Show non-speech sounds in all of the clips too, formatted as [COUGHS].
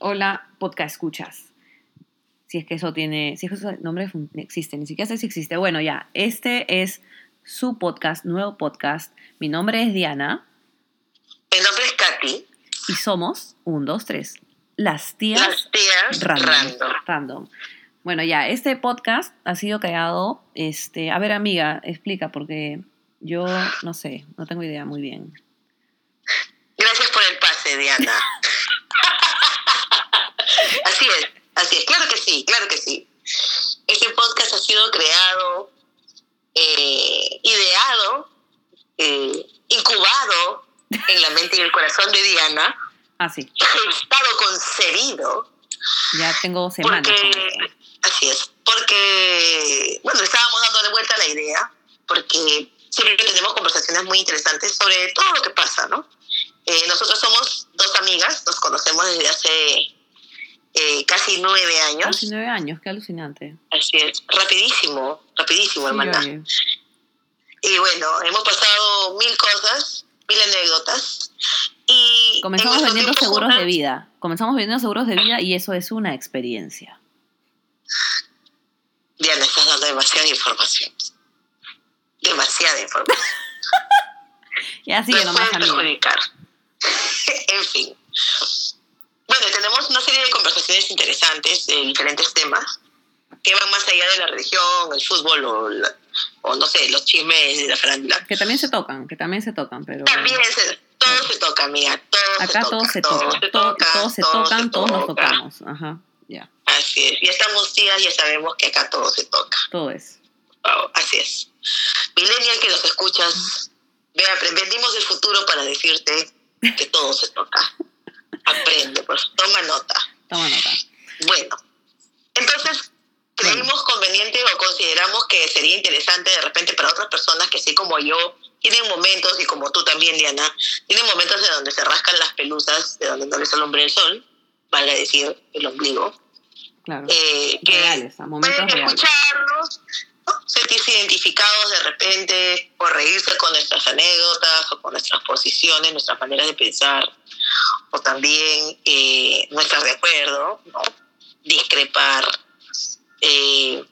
Hola, podcast escuchas. Si es que eso tiene, si es que ese nombre existe, ni siquiera sé si existe. Bueno, ya, este es su podcast, nuevo podcast. Mi nombre es Diana Mi nombre es Katy. y somos, un, dos, tres, las tías Las tías random. random. random. Bueno, ya, este podcast ha sido creado, este, a ver amiga, explica, porque yo no sé, no tengo idea muy bien. Gracias por el pase, Diana. así es, así es. Claro que sí, claro que sí. Este podcast ha sido creado, eh, ideado, eh, incubado en la mente y el corazón de Diana, Ah, sí, estado concebido ya tengo semanas. Porque, así es, porque, bueno, estábamos dándole vuelta a la idea, porque siempre tenemos conversaciones muy interesantes sobre todo lo que pasa, ¿no? Eh, nosotros somos dos amigas, nos conocemos desde hace eh, casi nueve años. Casi nueve años, qué alucinante. Así es, rapidísimo, rapidísimo, Sí, hermana. oye. Y bueno, hemos pasado mil cosas, mil anécdotas. Y Comenzamos vendiendo seguros de vida. Comenzamos vendiendo seguros de vida y eso es una experiencia. Diana, estás dando demasiada información. Demasiada información. [LAUGHS] Ya sigue nos nomás, pueden perjudicar. [LAUGHS] en fin. Bueno, tenemos una serie de conversaciones interesantes de diferentes temas que van más allá de la religión, el fútbol o, la- o no sé, los chismes de la farándula. Que también se tocan, que también se tocan, pero... También se, todo se toca, amiga. Todo Acá se todos toca, se todo tocan, se todo- toca, todos se todo tocan, se todos nos toca. tocamos. Ajá, ya, Así es. Ya estamos tías, ya sabemos que acá todo se toca. todo es. Wow, así es. Millennial que nos escuchas, vea, aprendimos el futuro para decirte que todo se toca. Aprende, pues, toma nota. Toma nota. Bueno, entonces creímos conveniente o consideramos que sería interesante de repente para otras personas que así como yo tienen momentos y como tú también, Diana, tienen momentos de donde se rascan las pelusas, de donde no les alumbra el sol, valga decir el ombligo, Claro. eh, que reales, a momentos pueden reales. Sentirse identificados de repente, o reírse con nuestras anécdotas, o con nuestras posiciones, nuestras maneras de pensar, o también eh, no estar de acuerdo, ¿no? discrepar eh,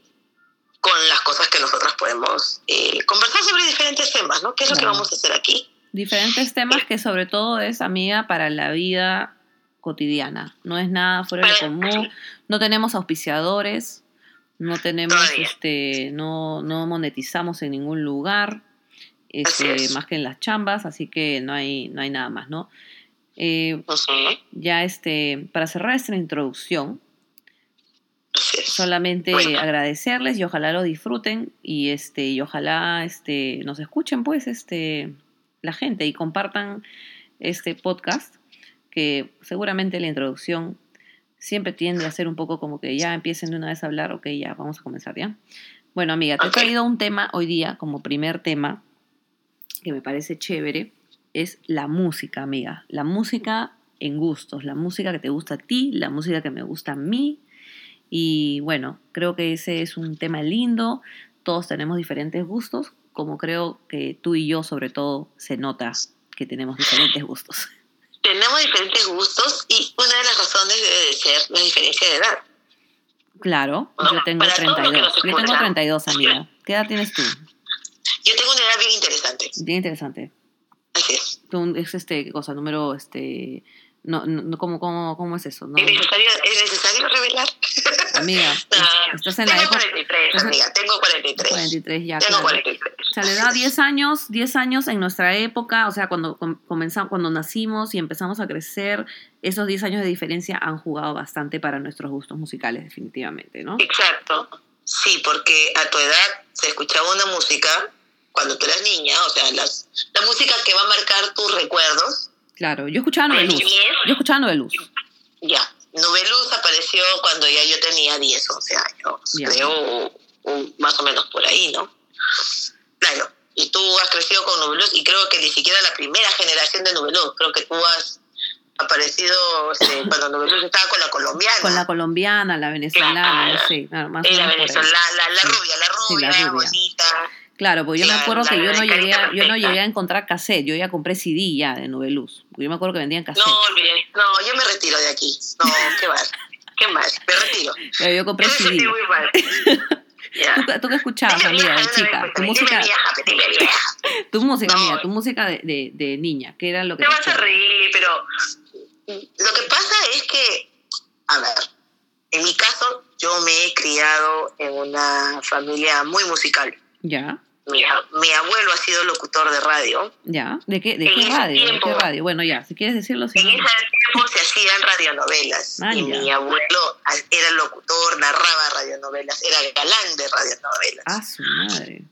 con las cosas que nosotros podemos eh, conversar sobre diferentes temas, ¿no? ¿Qué es lo que Claro. vamos a hacer aquí? Diferentes temas que sobre todo es, amiga, para la vida cotidiana. No es nada fuera de lo común. No tenemos auspiciadores, no tenemos, Todavía. este, no, no monetizamos en ningún lugar, este, es. más que en las chambas, así que no hay, no hay nada más, ¿no? Eh, ya este, para cerrar esta introducción, solamente Bueno. agradecerles y ojalá lo disfruten y este y ojalá este nos escuchen pues este la gente y compartan este podcast que seguramente la introducción siempre tiende a ser un poco como que ya empiecen de una vez a hablar, ok, ya vamos a comenzar ya. Bueno, amiga, te he traído un tema hoy día como primer tema que me parece chévere, es la música, amiga. La música en gustos, la música que te gusta a ti, la música que me gusta a mí, y bueno, creo que ese es un tema lindo. Todos tenemos diferentes gustos, como creo que tú y yo sobre todo se nota que tenemos diferentes gustos. Tenemos diferentes gustos y una de las razones debe de ser la diferencia de edad. Claro, yo tengo para todos los que 32. nos Yo tengo escuchan. 32, amiga. ¿Qué edad tienes tú? Yo tengo una edad bien interesante. Bien interesante. Así es. Tú es este, ¿qué cosa? Número, este... No, no, ¿cómo, cómo, ¿Cómo es eso? No, ¿Es, necesario, ¿Es necesario revelar? amiga, [LAUGHS] No, estás en la tengo época... 43, estás en- amiga. Tengo 43. 43 ya, Tengo claro. 43. O sea, le da 10 años, 10 años en nuestra época, o sea, cuando com- comenzamos, cuando nacimos y empezamos a crecer, esos 10 años de diferencia han jugado bastante para nuestros gustos musicales, definitivamente, ¿no? Exacto. Sí, porque a tu edad se escuchaba una música cuando tú eras niña, o sea, las, la música que va a marcar tus recuerdos. Claro, yo escuchaba Noveluz. Yo escuchaba Noveluz. Ya. Noveluz apareció cuando ya yo tenía 10, 11 años, Ya. creo, o, o más o menos por ahí, ¿no? Claro. Y tú has crecido con Noveluz y creo que ni siquiera la primera generación de Noveluz, creo que tú has aparecido este, [LAUGHS] cuando Noveluz estaba con la colombiana. Con la colombiana, la venezolana, claro, más o la venezolana, la, la Sí. rubia, la Sí, rubia, la rubia. bonita. Claro, porque yo me acuerdo que yo no, llegué a, yo no llegué a encontrar cassette, yo ya compré CD ya de Noveluz. Yo me acuerdo que vendían cassette. No, olvidé. No, yo me retiro de aquí. No, qué mal. Qué mal. Me retiro. Pero yo compré Yo me CD. sentí muy mal. [LAUGHS] ¿Tú, qué- tú qué escuchabas, Dime amiga, de vieja, chica? dime Tu música, vieja, vieja. [LAUGHS] tu música, No. amiga, tu música de, de, de niña, ¿qué era lo que Te te vas a gustaba? reír, pero lo que pasa es que, a ver, en mi caso, yo me he criado en una familia muy musical. Ya, Mi, mi abuelo ha sido locutor de radio. ya. ¿De qué, de En qué radio? ¿De qué tiempo- radio? Bueno, ya, si quieres decirlo, si En no. ese tiempo se hacían radionovelas. Ah, y ya. mi abuelo era locutor, narraba radionovelas, era galán de radionovelas. Ah, su madre.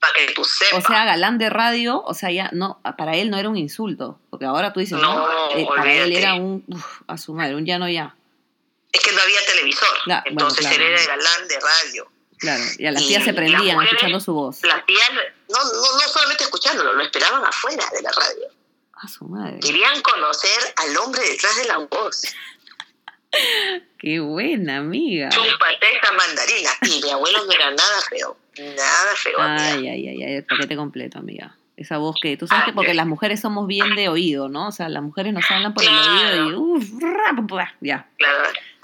Para que tú sepas. O sea, galán de radio, o sea, ya no, para él no era un insulto, porque ahora tú dices, no, No, eh, para él era un, uf, a su madre, un ya no ya. es que no había televisor. Cla- bueno, entonces claro. él era galán de radio. Claro, y a las Y tías se prendían mujeres- escuchando su voz. Las tías, no, no, no solamente escuchándolo, lo esperaban afuera de la radio. A su madre. Querían conocer al hombre detrás de la voz. [LAUGHS] Qué buena, amiga. Chúpate esa mandarina. Y mi abuelo no era nada feo. Nada feo. amiga. Ay, ay, ay, ay, el paquete completo, amiga. Esa voz que, tú sabes Ah, que porque ya. las mujeres somos bien de oído, ¿no? O sea, las mujeres nos hablan por Claro. el oído y uff, ya. Claro.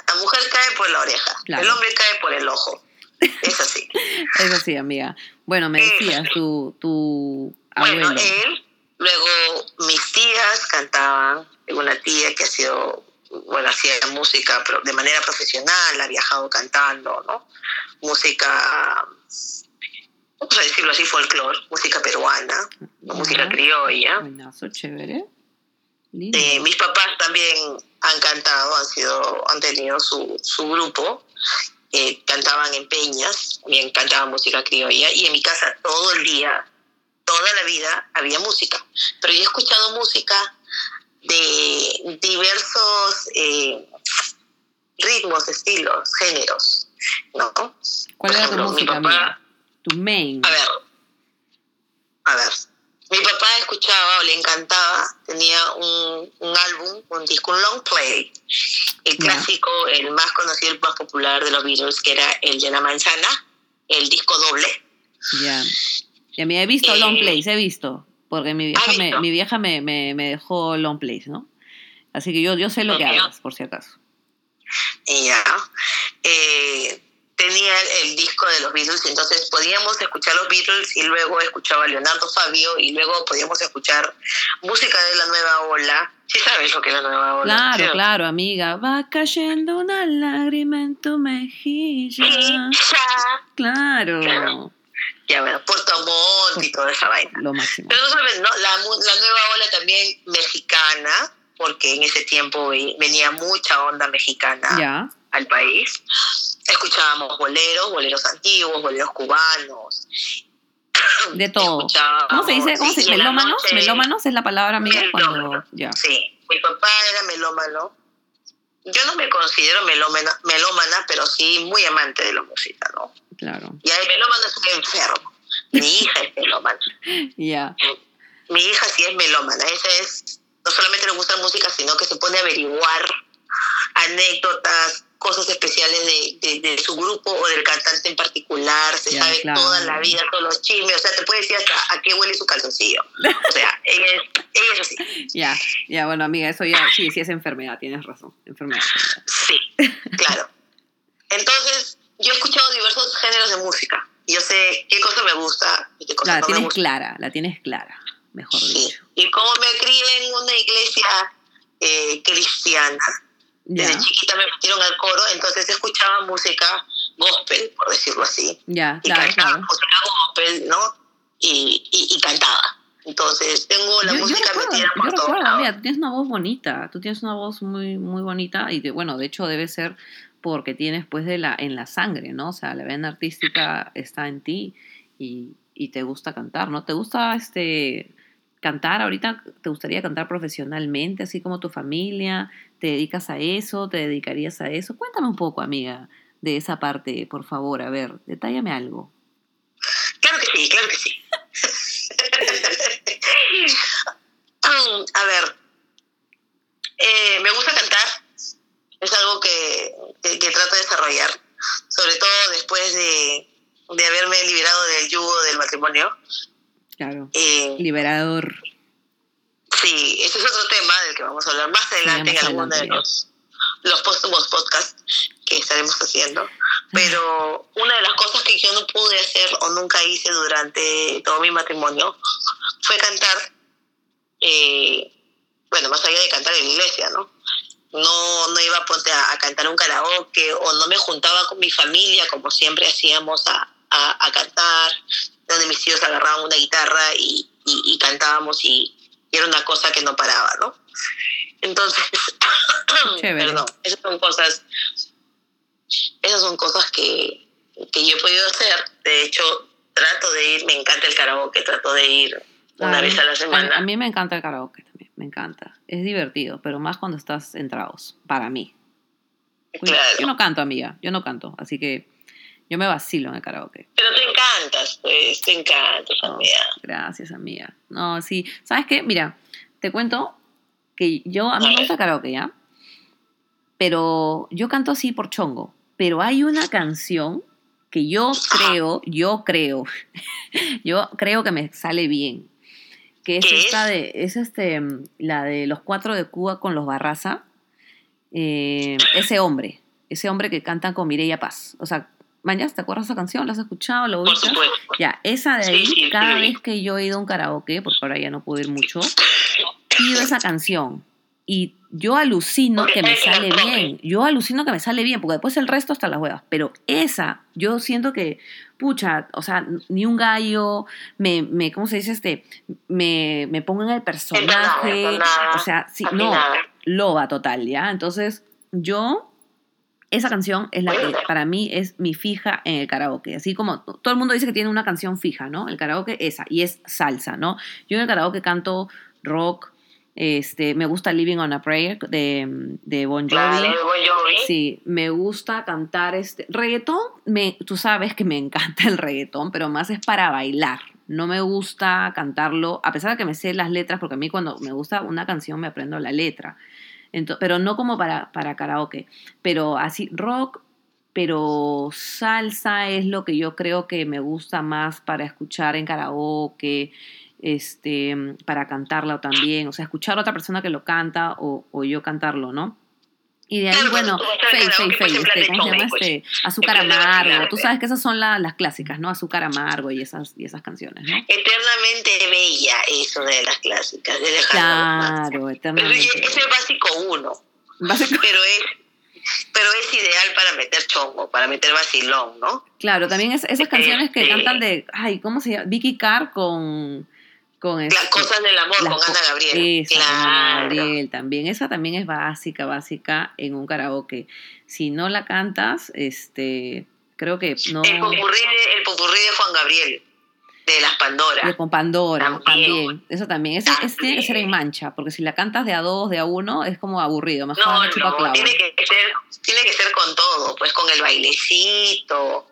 La mujer cae por la oreja. Claro. El hombre cae por el ojo. Es así. [LAUGHS] Eso sí, amiga. Bueno, me decías, tu, tu Bueno, abuelo. él, luego mis tías cantaban, tengo una tía que ha sido, bueno, hacía música de manera profesional, ha viajado cantando, ¿no? Música, vamos a decirlo así, folclore, música peruana, música criolla. Buenazo, chévere. Eh, mis papás también han cantado, han sido, han tenido su, su grupo, eh, cantaban en peñas, también cantaban música criolla, y en mi casa todo el día, toda la vida había música. Pero yo he escuchado música de diversos eh, ritmos, estilos, géneros, ¿no? ¿Cuál por era tu ejemplo, mi música, papá-? Tu main. A ver, a ver. Mi papá escuchaba o le encantaba, tenía un, un álbum, un disco, un long play. El clásico, el más conocido, el más popular de los Beatles, que era el de la manzana, el disco doble. Ya. Ya me he visto Eh, long plays, he visto. Porque mi vieja, ¿has me, mi vieja me, me, me dejó long plays, ¿no? Así que yo, yo sé lo que hablas, por si acaso. Ya. Eh, tenía el, el disco de los Beatles, entonces podíamos escuchar los Beatles y luego escuchaba Leonardo Fabio y luego podíamos escuchar música de la nueva ola. Sí sabes lo que es la nueva ola. Claro, ¿cierto? claro, amiga. Va cayendo una lágrima en tu mejilla. Sí. Claro. Claro. Ya, bueno, Puerto Montt y toda esa vaina. Lo máximo. Pero sabes, ¿no? La, la nueva ola también mexicana, porque en ese tiempo ve- venía mucha onda mexicana Ya. al país. Escuchábamos boleros, boleros antiguos, boleros cubanos. [COUGHS] De todo. ¿Cómo se dice? ¿Cómo se la ¿Melómanos? noche- ¿Melómanos es la palabra, amiga? Cuando. Melómano. Ya. Sí, mi papá era melómano. Yo no me considero melómana, melómana, pero sí muy amante de la música, ¿no? Claro. Y el melómano es un enfermo. Mi hija es melómana. [LAUGHS] Ya. Mi hija sí es melómana. Esa es, no solamente le gusta la música, sino que se pone a averiguar anécdotas, cosas especiales de, de- de su grupo o del cantante en particular. Se sabe claro. toda la vida, todos los chismes. O sea, te puede decir hasta a qué huele su calzoncillo. O sea, [LAUGHS] ella es, ella es así. Ya. Ya, bueno, amiga, eso ya. Sí, sí es enfermedad, tienes razón. Enfermedad. Sí, claro. Entonces, yo he escuchado diversos géneros de música. Yo sé qué cosa me gusta y qué cosa La no me tienes gusta. clara, la tienes clara, mejor Sí. dicho. Y como me crié en una iglesia eh, cristiana, Ya. desde chiquita me metieron al coro, entonces escuchaba música gospel, por decirlo así. Ya, Y claro, cantaba claro. gospel, ¿no? Y, y, y cantaba. Entonces tengo la Yo, yo música recuerdo, metida yo por todos recuerdo, lados. mira, tú tienes una voz bonita, tú tienes una voz muy, muy bonita y de- bueno, de hecho debe ser porque tienes pues de la, en la sangre, ¿no? O sea, la vena artística está en ti y, y te gusta cantar, ¿no? ¿Te gusta este cantar ahorita? ¿Te gustaría cantar profesionalmente, así como tu familia? ¿Te dedicas a eso? ¿Te dedicarías a eso? Cuéntame un poco, amiga, de esa parte, por favor, a ver, detállame algo. Claro que sí, claro que sí. [LAUGHS] Mm, a ver, eh, me gusta cantar, es algo que, que, que trato de desarrollar, sobre todo después de, de haberme liberado del yugo del matrimonio. Claro. Eh, Liberador. Sí, ese es otro tema del que vamos a hablar más adelante más en alguno de los, los próximos podcasts que estaremos haciendo. Pero una de las cosas que yo no pude hacer o nunca hice durante todo mi matrimonio fue cantar, eh, bueno, más allá de cantar en la iglesia, ¿no? No, no iba a, a cantar un karaoke o no me juntaba con mi familia como siempre hacíamos a, a, a cantar, donde mis tíos agarraban una guitarra y, y, y cantábamos y, y era una cosa que no paraba, ¿no? Entonces, [COUGHS] perdón, esas son cosas, esas son cosas que, que yo he podido hacer. De hecho, trato de ir, me encanta el karaoke, trato de ir una A vez a la semana. A, a mí me encanta el karaoke también, me encanta. Es divertido, pero más cuando estás entrados, para mí. claro. Yo no canto, amiga, yo no canto, así que yo me vacilo en el karaoke. Pero te encantas, pues, te encantas, No, amiga. gracias, amiga. No, sí. ¿Sabes qué? Mira, te cuento que yo, a mí me gusta karaoke, ¿ya? Pero yo canto así por chongo. Pero hay una canción que yo creo, yo creo, [LAUGHS] yo creo que me sale bien. Que es ¿Qué esta es? de, es este, la de los cuatro de Cuba con los Barraza. Eh, ese hombre, ese hombre que canta con Mireia Paz. O sea, Mañas, ¿te acuerdas esa canción? ¿La has escuchado? ¿La Por ubicas? supuesto. Ya, esa de ahí, sí, sí, cada sí. vez que yo he ido a un karaoke, porque ahora ya no puedo ir mucho, [LAUGHS] pido esa canción. Y yo alucino Porque que me sale bien. Yo alucino que me sale bien, porque después el resto hasta las huevas. Pero esa, yo siento que, pucha, o sea, ni un gallo, me, me ¿cómo se dice este? Me, me pongo en el personaje. entonada, o sea, sí, no, loba total, ¿ya? Entonces, yo, esa canción es la que para mí es mi fija en el karaoke. Así como todo el mundo dice que tiene una canción fija, ¿no? El karaoke, esa, y es salsa, ¿no? Yo en el karaoke canto rock, este, me gusta Living on a Prayer de, de Bon Jovi. Claro, de Bon Jovi. Sí, me gusta cantar este reggaetón, me, tú sabes que me encanta el reggaetón, pero más es para bailar. No me gusta cantarlo, a pesar de que me sé las letras, porque a mí cuando me gusta una canción me aprendo la letra. Pero no como para, para karaoke. Pero así, rock, pero salsa es lo que yo creo que me gusta más para escuchar en karaoke, este, para cantarlo también. O sea, escuchar a otra persona que lo canta o, o yo cantarlo, ¿no? Y de ahí, Claro, bueno, Fey, Fey, Fey, este, ¿cómo se llama este? Azúcar amargo. Tú sabes que esas son la- las clásicas, ¿no? Azúcar amargo y esas, y esas canciones, ¿no? Eternamente bella, eso de las clásicas, de. Claro, Pero eternamente. ese es básico uno, Básico- pero es, pero es ideal para meter chongo, para meter vacilón, ¿no? Claro, también es, esas canciones que Este- cantan de, ay, ¿cómo se llama? Vicky Carr con, con Las este, cosas del amor con co- Ana Gabriel. Esa, con Ana claro. Gabriel también. Esa también es básica, básica en un karaoke. Si no la cantas, este, creo que no. El popurrí, de, el popurrí de Juan Gabriel, de las Pandora. De con Pandora También. también. Eso también. Eso, eso tiene que ser en mancha, porque si la cantas de a dos, de a uno, es como aburrido. Mejor No, no, tiene que, ser, tiene que ser con todo, pues con el bailecito,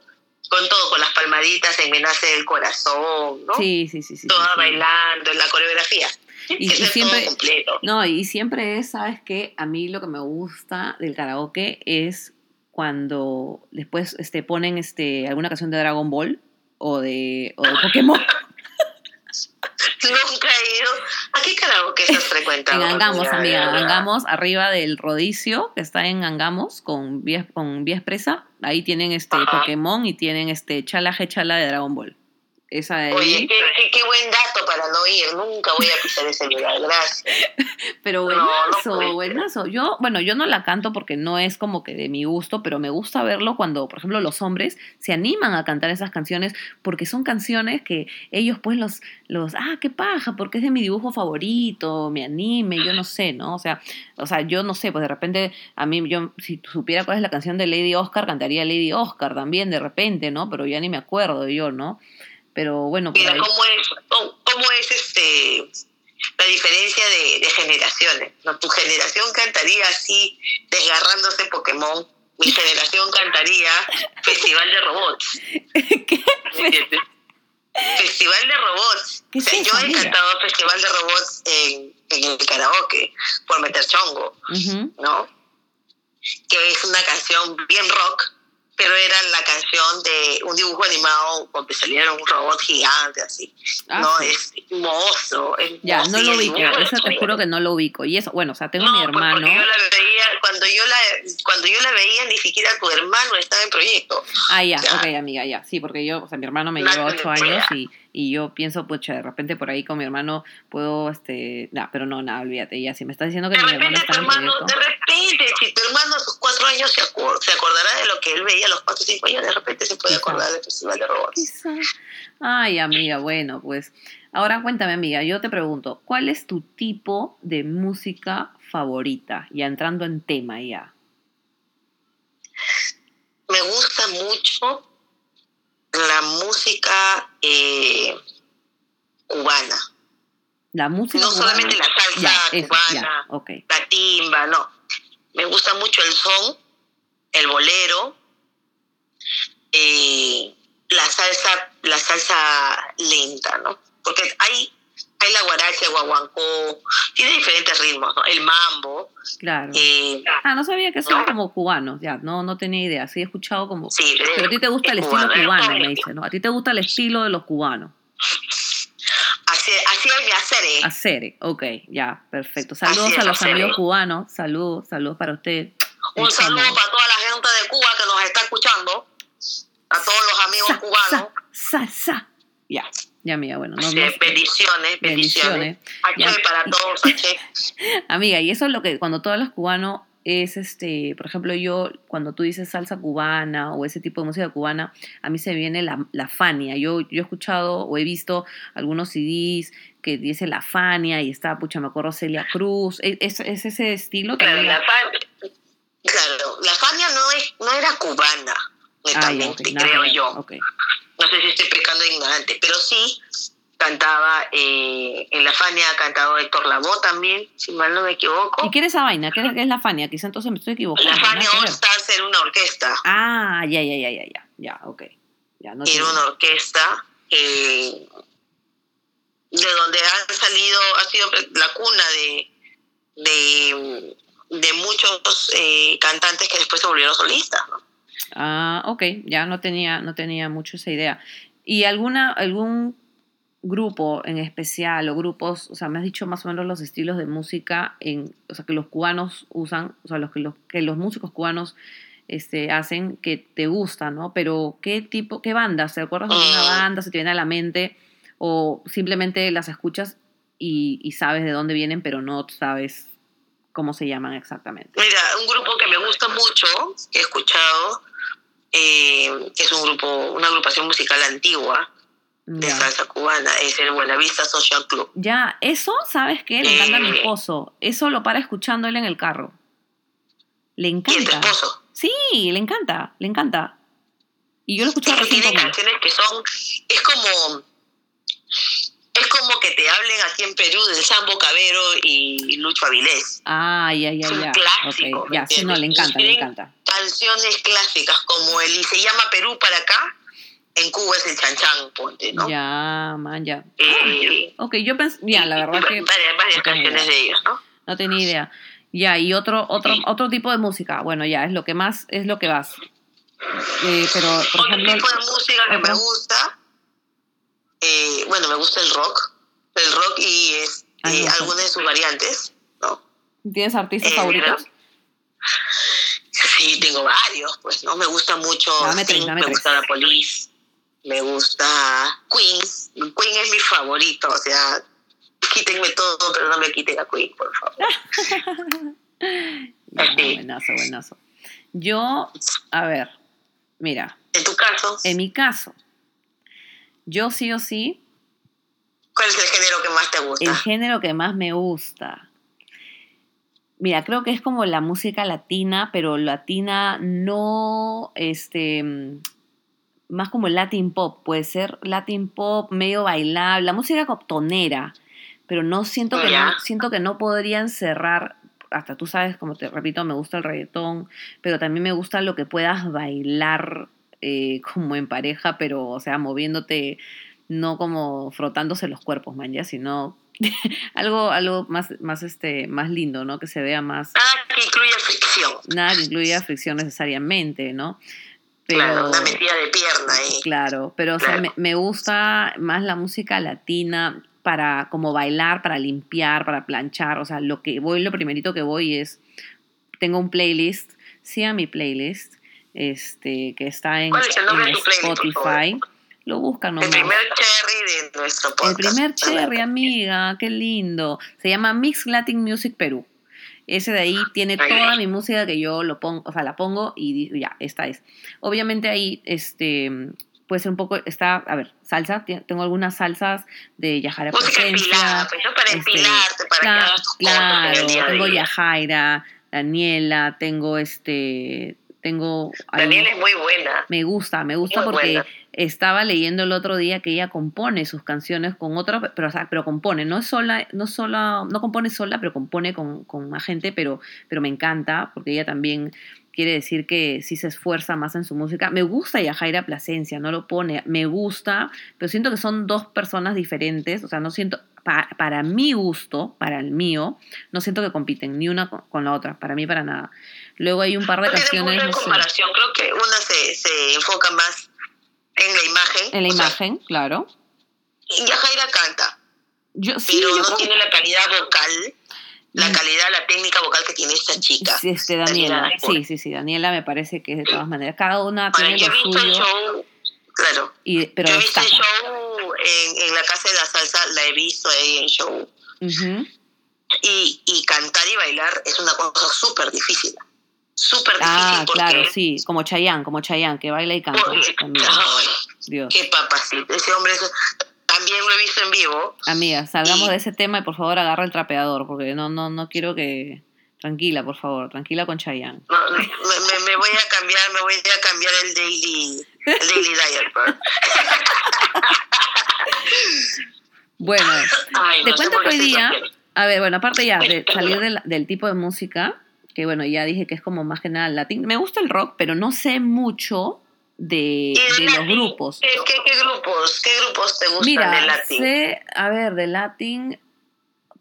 con todo, con las palmaditas en Me nace del corazón, ¿no? Sí, sí, sí, sí. Toda sí, sí. bailando, en la coreografía. Y- que siempre- completo. No, y siempre es, ¿sabes qué? A mí lo que me gusta del karaoke es cuando después este, ponen este, alguna canción de Dragon Ball o de, o de [LAUGHS] Pokémon [LAUGHS] Nunca he ido. ¿A qué karaoke has frecuentado? en Angamos, amiga? Angamos, arriba del rodicio que está en Angamos con vía, con vía expresa. Ahí tienen este Ajá. Pokémon y tienen este Chala G Chala de Dragon Ball. Esa de Oye, ahí. qué, qué- qué buen dato para no ir. Nunca voy a pisar ese lugar. Gracias. [LAUGHS] Pero No, no buenazo, buenazo. Yo, bueno, yo no la canto porque no es como que de mi gusto, pero me gusta verlo cuando, por ejemplo, los hombres se animan a cantar esas canciones porque son canciones que ellos pues los, los, ah, qué paja, porque es de mi dibujo favorito, mi anime, yo no sé, ¿no? O sea, o sea, yo no sé, pues de repente a mí, yo si supiera cuál es la canción de Lady Oscar, cantaría Lady Oscar también de repente, ¿no? Pero ya ni me acuerdo yo, ¿no? Pero bueno, Mira, ahí. ¿cómo es, cómo, es este la diferencia de, de generaciones? ¿no? Tu generación cantaría así, desgarrándose Pokémon. Mi [LAUGHS] generación cantaría Festival de Robots. ¿Qué? Festival de Robots. ¿Qué es O sea, eso, yo he cantado Festival de Robots en, en el karaoke por meter chongo. ¿no? Que es una canción bien rock, pero era la canción de un dibujo animado donde saliera un robot gigante así. Ah, no, sí. es monstruo. es Ya, no lo ubico, eso es te juro que no lo ubico. Y eso, bueno, o sea, tengo no, mi pues, hermano. porque yo la veía, cuando yo la, cuando yo la veía, ni siquiera tu hermano estaba en proyecto. Ah, ya, Ya. ok, amiga, ya. Sí, porque yo, o sea, mi hermano me lleva ocho años y, y yo pienso, pucha, de repente por ahí con mi hermano puedo, este, nah, pero no, nada, olvídate, ya, si me estás diciendo que De mi hermano repente tu está en hermano, proyecto. de repente, si tu hermano a sus cuatro años se, acor- se acordará de lo que él veía a los cuatro o cinco años, de repente se puede acordar del Festival de Robots. Quizá. Ay, amiga, bueno, pues. Ahora cuéntame, amiga, yo te pregunto, ¿cuál es tu tipo de música favorita? Ya entrando en tema ya. Me gusta mucho la música eh, cubana. La música No cubana. solamente la salsa Ya, cubana, ya, la timba, no. Me gusta mucho el son, el bolero, eh, la salsa, la salsa lenta, ¿no? Porque hay, hay la guaracha, el guaguancó, tiene diferentes ritmos, ¿no? El mambo, Claro. eh, Ah, no sabía que son ¿no? como cubanos, ya, no, no tenía idea. Sí, he escuchado como. sí, Pero a ti te gusta el es estilo cubano, cubano, ¿no? me dice, ¿no? A ti te gusta el estilo de los cubanos. Así, así es mi hacer, ¿eh? Hacer, ok, ya, perfecto. Saludos a los amigos ¿eh? cubanos, saludos, saludos para usted. Un Es como- saludo para toda la gente de Cuba que nos está escuchando, a todos los amigos Sa, cubanos. sa. Ya, ya, amiga, bueno. No, no- bendiciones, bendiciones. Para todos. [LAUGHS] Amiga, y eso es lo que cuando tú hablas cubano es este, por ejemplo, yo cuando tú dices salsa cubana o ese tipo de música cubana, a mí se viene la, la Fania. Yo, yo he escuchado o he visto algunos CDs que dice la Fania y está, pucha, me acuerdo Celia Cruz. ¿Es, es- es ese estilo Claro, también? la Fania, claro, la Fania no, es, no era cubana, Ah, que creo yo. No sé si estoy pecando de ignorante, pero sí cantaba, eh, en la Fania ha cantado Héctor Lavoe también, si mal no me equivoco. ¿Y qué era esa vaina? ¿Qué, es la Fania? Quizá entonces me estoy equivocando. La Fania All. Stars era una orquesta, Ah, ya, ya, ya, ya, ya, ya, ok. Ya, no era tengo- una orquesta eh, de donde han salido, ha sido la cuna de, de, de muchos eh, cantantes que después se volvieron solistas, ¿no? Ah, ok, ya no tenía, no tenía mucho esa idea. ¿Y alguna, algún grupo en especial o grupos, o sea, me has dicho más o menos los estilos de música en, o sea, que los cubanos usan, o sea, los que los, que los músicos cubanos este, hacen que te gustan, ¿no? Pero ¿qué tipo, qué bandas? ¿Te acuerdas de alguna Mm. banda? ¿Se te viene a la mente? ¿O simplemente las escuchas y, y sabes de dónde vienen, pero no sabes cómo se llaman exactamente? Mira, un grupo que me gusta mucho, que he escuchado, eh, es un grupo, una agrupación musical antigua de Ya. salsa cubana, es el Buenavista Social Club. Ya, eso, ¿sabes qué? Le encanta a mi Eh. esposo. Eso lo para escuchando él en el carro. Le ¿Y el tu encanta. esposo? Sí, le encanta, le encanta. Y yo lo escucho tiene canciones que son, es como, es como que te hablen aquí en Perú del Sambo Cabero y Lucho Avilés. Ah, ya, ya, ya. clásico, Ok, ¿me Ya, sí, no, le encanta, le encanta. Canciones clásicas como el Y se llama Perú para acá, en Cuba es el Chanchán, ponte, ¿no? Ya, man, ya. Eh, Ok, yo pensé, ya, la verdad que varias, varias no canciones de ellos, ¿no? no tenía idea. Ya, y otro, otro, Sí. otro tipo de música. Bueno, ya, es lo que más, es lo que vas. Eh, pero, por Otro ejemplo, tipo de música que me gusta, eh, bueno, me gusta el rock, el rock y es, eh, no, algunas de sus variantes, ¿no? ¿tienes artistas Eh, favoritos? Sí, tengo varios, pues, ¿no? Me gusta mucho Dame tres, Sting, dame me tres. gusta la Police, me gusta Queen, Queen es mi favorito, o sea, quítenme todo, pero no me quiten a Queen, por favor. [LAUGHS] Sí. buenazo, buenazo. Yo, a ver, mira, En tu caso, en mi caso, yo sí o sí, ¿cuál es el género que más te el gusta? género que más me gusta. Mira, creo que es como la música latina, pero latina no, este, más como el Latin pop, puede ser Latin pop, medio bailable, la música coptonera, pero no siento que no, siento que no podrían cerrar, hasta tú sabes, como te repito, me gusta el reggaetón, pero también me gusta lo que puedas bailar eh, como en pareja, pero, o sea, moviéndote, no como frotándose los cuerpos, man, ya, sino [LAUGHS] algo, algo más, más, este, más lindo, ¿no? Que se vea más, Nada que incluya fricción. nada que incluya fricción necesariamente, ¿no? claro, una metida de pierna ahí. Claro, pero o sea, me, me gusta más la música latina para como bailar, para limpiar, para planchar. O sea, lo que voy, lo primerito que voy es, tengo un playlist, sí a mi playlist, este, que está en, ¿Cuál es el Spotify. Lo buscan El nomás. primer cherry de nuestro El podcast. primer [LAUGHS] cherry, amiga, qué lindo. Se llama Mix Latin Music Perú. Ese de ahí tiene Ay, toda ay. mi música que yo lo pongo, o sea, la pongo y ya, esta es. Obviamente ahí, este, puede ser un poco, está, a ver, salsa, tengo algunas salsas de Yajara Música empilada, pues, ¿no? Para este, empilarte, para que Cla- hagas tus claro, el tengo. Yajaira, Daniela, tengo este, tengo... Daniela es muy buena. me gusta, me gusta Muy porque buena. estaba leyendo el otro día que ella compone sus canciones con otra, pero, o sea, pero compone, no es sola, no sola, no compone sola, pero compone con, con más gente, pero, pero me encanta, porque ella también quiere decir que sí se esfuerza más en su música. Me gusta Yajaira Plasencia, no lo pone, me gusta, pero siento que son dos personas diferentes, o sea, no siento, pa- para mi gusto, para el mío, no siento que compiten ni una con, con la otra, para mí para nada. Luego hay un par de No canciones, no sé, comparación. Creo que una se, se enfoca más en la imagen. en la o sea, imagen, claro. y Yajaira canta, Yo, sí, pero yo no que- tiene la calidad vocal, la Mm. calidad, la técnica vocal que tiene esta chica. Sí, este, Daniela, Daniela, sí, sí, sí, Daniela me parece que es de todas maneras, cada una Ahora, tiene yo lo visto el suyo, show, claro. y, pero yo he visto el show en, en la Casa de la Salsa, la he visto ahí en show. Ujú. Y, y cantar y bailar es una cosa súper difícil. Súper difícil Ah, porque... claro, sí, como Chayanne, como Chayanne, que baila y canta porque- Dios. qué papacito. Ese hombre es- también lo he visto en vivo. Amiga, salgamos Y- de ese tema y por favor agarra el trapeador, porque no, no, no quiero que... Tranquila, por favor, tranquila con Chayanne. No, me, me- me voy a cambiar, me voy a cambiar el daily, el daily diet. [LAUGHS] Bueno, Ay, Te no cuento que hoy día, a ver, bueno, aparte ya de salir del, del tipo de música, que bueno, ya dije que es como más que nada latín. Me gusta el rock, pero no sé mucho de, ¿Y de los grupos. ¿Qué, qué, qué grupos? ¿Qué grupos te gustan Mira, de latín? sé, a ver, de latín,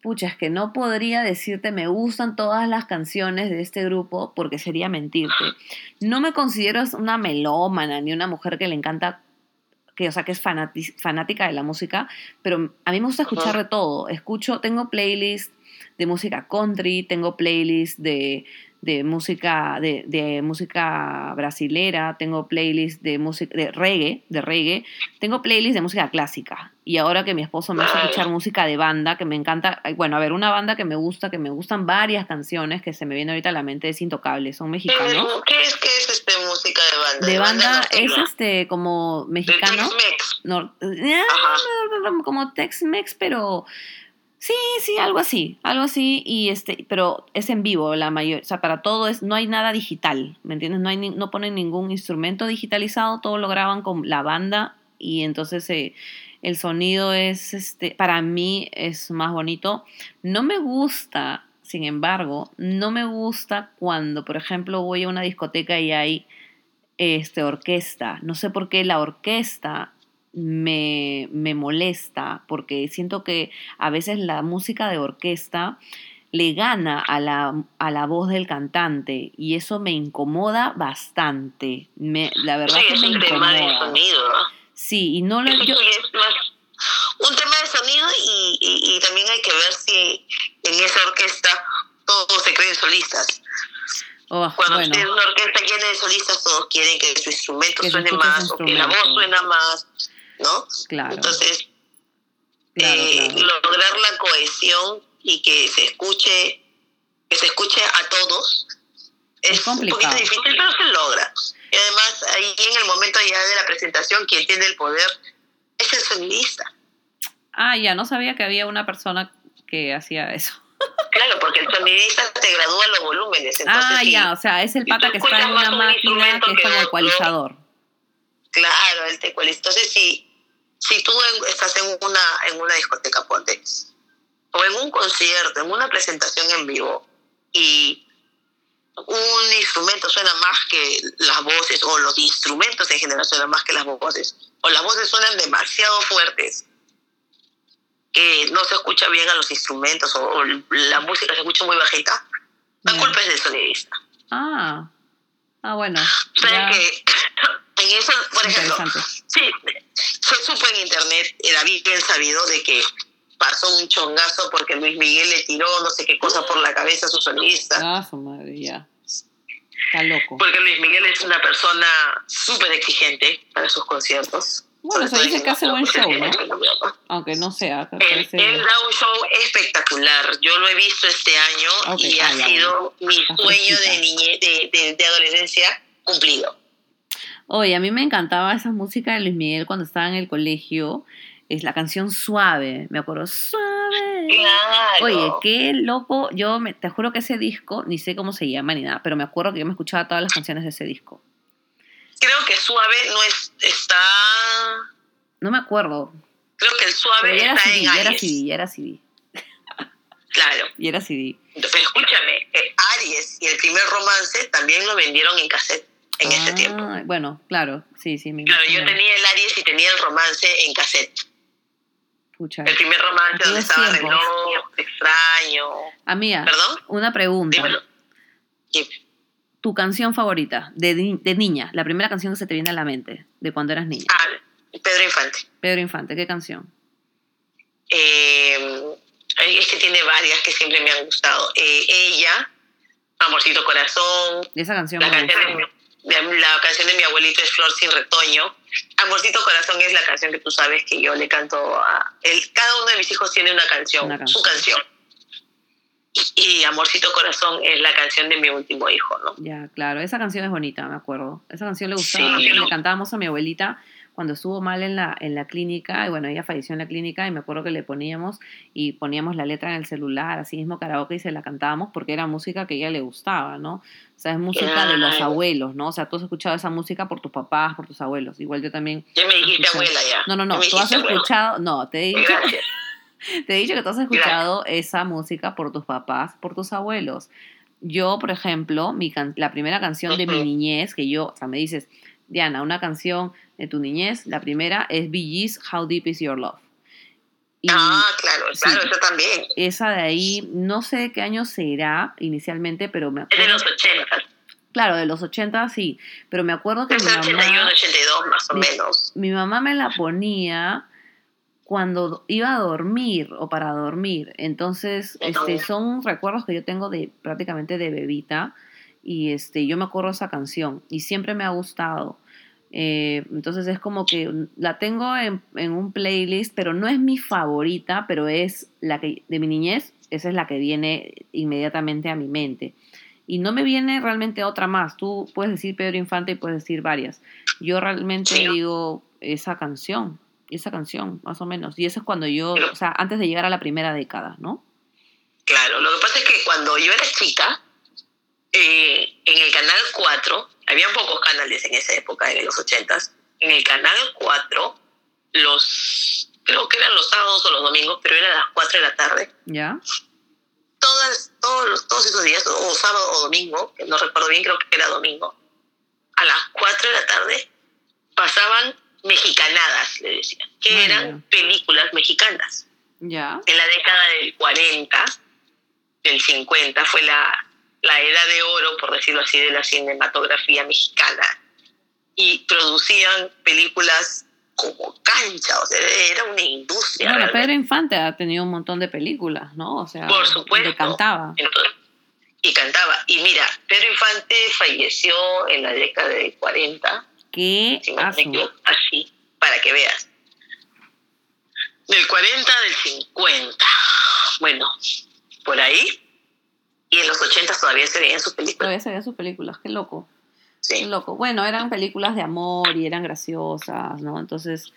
pucha, es que no podría decirte me gustan todas las canciones de este grupo porque sería mentirte. No me considero una melómana ni una mujer que le encanta, que, o sea, que es fanática de la música, pero a mí me gusta escuchar de todo. Escucho, tengo playlist de música country, tengo playlist de, de música de, de música brasilera, tengo playlist de música de reggae, de reggae, tengo playlist de música clásica. Y ahora que mi esposo me hace escuchar música de banda, que me encanta, bueno, a ver, una banda que me gusta, que me gustan varias canciones que se me viene ahorita a la mente es Intocable, son ¿Qué, mexicanos. qué es, qué es este música de banda? De banda es este como mexicano, Tex-Mex. eh, [LAUGHS] como Tex-Mex, pero sí, sí, algo así, algo así y este, pero es en vivo la mayor, o sea, para todo es no hay nada digital, ¿me entiendes? No hay no ponen ningún instrumento digitalizado, todo lo graban con la banda y entonces eh, el sonido es este para mí es más bonito. No me gusta, sin embargo, no me gusta cuando, por ejemplo, voy a una discoteca y hay este, orquesta. No sé por qué la orquesta me, me molesta, porque siento que a veces la música de orquesta le gana a la, a la voz del cantante y eso me incomoda bastante. Me, la verdad Sí, que es me un tema de sonido. Sí, y no lo... Yo- es más un tema de sonido y, y, y también hay que ver si en esa orquesta todos se creen solistas. oh, Cuando bueno, tienes una orquesta llena de solistas, todos quieren que su instrumento Que suene más o que la voz suena más, ¿no? claro, Entonces, claro, eh, claro. lograr la cohesión y que se escuche que se escuche a todos Es es, un complicado. poquito difícil pero se logra y además ahí en el momento ya de la presentación quien tiene el poder es el sonidista Ah, ya, no sabía que había una persona que hacía eso. [LAUGHS] claro porque el sonidista te gradúa los volúmenes entonces ah, sí, ya, o sea, es el pata que está en una máquina instrumento que es que como ecualizador. claro él te ecualiza entonces si si tú en- estás en una en una discoteca ponte o en un concierto en una presentación en vivo y un instrumento suena más que las voces, o los instrumentos en general suenan más que las voces, o las voces suenan demasiado fuertes, que no se escucha bien a los instrumentos, o, o la música se escucha muy bajita, la culpa es del sonidista. Ah, ah, bueno. O sea ya. que en eso, por ejemplo, sí, se supo en internet, era bien sabido de que pasó un chongazo porque Luis Miguel le tiró no sé qué cosa por la cabeza a su solista. Ah, su madre, ya. Está loco. Porque Luis Miguel es una persona súper exigente para sus conciertos. Bueno, se dice que hace en- buen show, ¿no? Aunque no sea. Él, él da un show espectacular. Yo lo he visto este año y ah, ha sido mi Está sueño de, niñez, de, de, de adolescencia cumplido. Oye, a mí me encantaba esa música de Luis Miguel cuando estaba en el colegio. Es la canción Suave, me acuerdo, Suave. Claro. Oye, qué loco. Yo me- te juro que ese disco, ni sé cómo se llama ni nada, pero me acuerdo que yo me escuchaba todas las canciones de ese disco. Creo que Suave no es, está... No me acuerdo. Creo que el Suave Pero está CD, en ya era Aries. CD, ya era CD. Claro. Y era CD. Pero escúchame, eh, Aries y el primer romance también lo vendieron en cassette en ese Ah, tiempo. Bueno, claro, sí, sí, me Claro, yo tenía el Aries y tenía el romance en cassette. Pucha. El primer romance donde estaba tiempos. reloj, extraño. Amiga, ¿Perdón? una pregunta. Dímelo. Sí. Tu canción favorita de, de niña, la primera canción que se te viene a la mente de cuando eras niña. Ah, Pedro Infante. Pedro Infante, ¿qué canción? Eh, es que tiene varias que siempre me han gustado. Eh, ella, Amorcito Corazón, Esa canción la canción, de, mi- de- la canción de mi abuelito es Flor sin retoño. Amorcito Corazón es la canción que tú sabes que yo le canto a... El, cada uno de mis hijos tiene una canción, Una su canción. Y Amorcito Corazón es la canción de mi último hijo, ¿no? Ya, claro, esa canción es bonita, me acuerdo. Esa canción le gustaba, Sí. le cantábamos a mi abuelita cuando estuvo mal en la, en la clínica, y bueno, ella falleció en la clínica y me acuerdo que le poníamos y poníamos la letra en el celular, así mismo karaoke y se la cantábamos porque era música que a ella le gustaba, ¿no? O sea, es música de los abuelos, ¿no? O sea, tú has escuchado esa música por tus papás, por tus abuelos. Igual yo también. Ya me dijiste escuché. abuela ya. No, no, no, tú has abuela. escuchado, no, te he dicho, Gracias. [LAUGHS] te he dicho que tú has escuchado esa música por tus papás, por tus abuelos. Yo, por ejemplo, mi can- la primera canción de mi niñez, que yo, o sea, me dices, Diana, una canción de tu niñez, la primera es Bee Gees, How Deep Is Your Love. Y Ah, claro, claro, sí. eso también. esa de ahí, no sé de qué año será inicialmente, pero me Es de acuerdo. los 80. Claro, de los 80 sí, pero me acuerdo que Es mi del mamá, 81, 82 más o mi- menos. mi mamá me la ponía cuando iba a dormir o para dormir. Entonces, este, Ujú. son recuerdos que yo tengo de prácticamente de bebita y este, yo me acuerdo de esa canción y siempre me ha gustado. Eh, entonces es como que la tengo en, en un playlist, pero no es mi favorita, pero es la que de mi niñez, esa es la que viene inmediatamente a mi mente. Y no me viene realmente otra más. Tú puedes decir Pedro Infante y puedes decir varias. Yo realmente Sí. digo esa canción, esa canción, más o menos. Y eso es cuando yo, Pero- o sea, antes de llegar a la primera década, ¿no? Claro, lo que pasa es que cuando yo era chica, eh, en el canal 4, había pocos canales en esa época, en los 80s, en el canal 4, los, creo que eran los sábados o los domingos, pero eran las 4 de la tarde, ¿Ya? todas, todos, todos esos días, o sábado o domingo, que no recuerdo bien, creo que era domingo, a las 4 de la tarde pasaban mexicanadas, le decían, que eran películas mexicanas. ¿Ya? En la década del 40, del 50, fue la, la edad de oro, por decirlo así, de la cinematografía mexicana. Y producían películas como cancha, o sea, era una industria. Bueno. Pedro Infante ha tenido un montón de películas, ¿no? O sea, Por supuesto. cantaba. Entonces, y cantaba. Y mira, Pedro Infante falleció en la década del 40, ¿Qué si así, para que veas. Del 40 del 50. Bueno, por ahí. Y en los 80 todavía se veían sus películas. Todavía se veían sus películas, qué loco. Qué Sí. loco. Bueno, eran películas de amor y eran graciosas, ¿no? Entonces,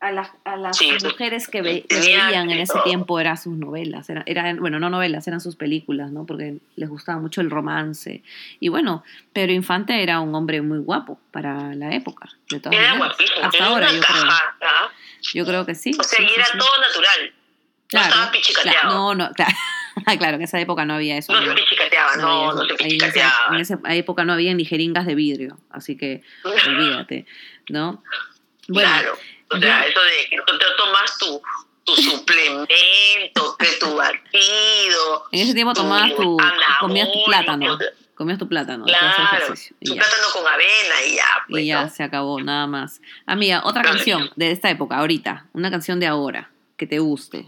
a las, a las Sí, mujeres que, ve- que veían en ese todo. tiempo eran sus novelas, eran, eran, bueno, no novelas, eran sus películas, ¿no? Porque les gustaba mucho el romance. Y bueno, Pedro Infante era un hombre muy guapo para la época, de todas Era maneras. guapísimo. Hasta ahora, yo creo. Yo creo que sí. O sea, sí, y era todo natural. No estaba pichicateado. claro, no, no, claro. [LAUGHS] claro, en esa época no había eso. No ¿no? se pichicateaba, no, no, había se en, esa, pichicateaba. en esa época no había ni jeringas de vidrio, así que [LAUGHS] olvídate, ¿no? Bueno, claro. O sea, eso de que tú te tomas tu, tu suplemento, que tu batido. en ese tiempo tomabas tu, comías tu plátano, Comías tu plátano. Claro, tu ya. plátano con avena y ya. Pues, Y ya ¿no? se acabó, nada más. Amiga, otra Claro. canción de esta época, ahorita. Una canción de ahora, que te guste.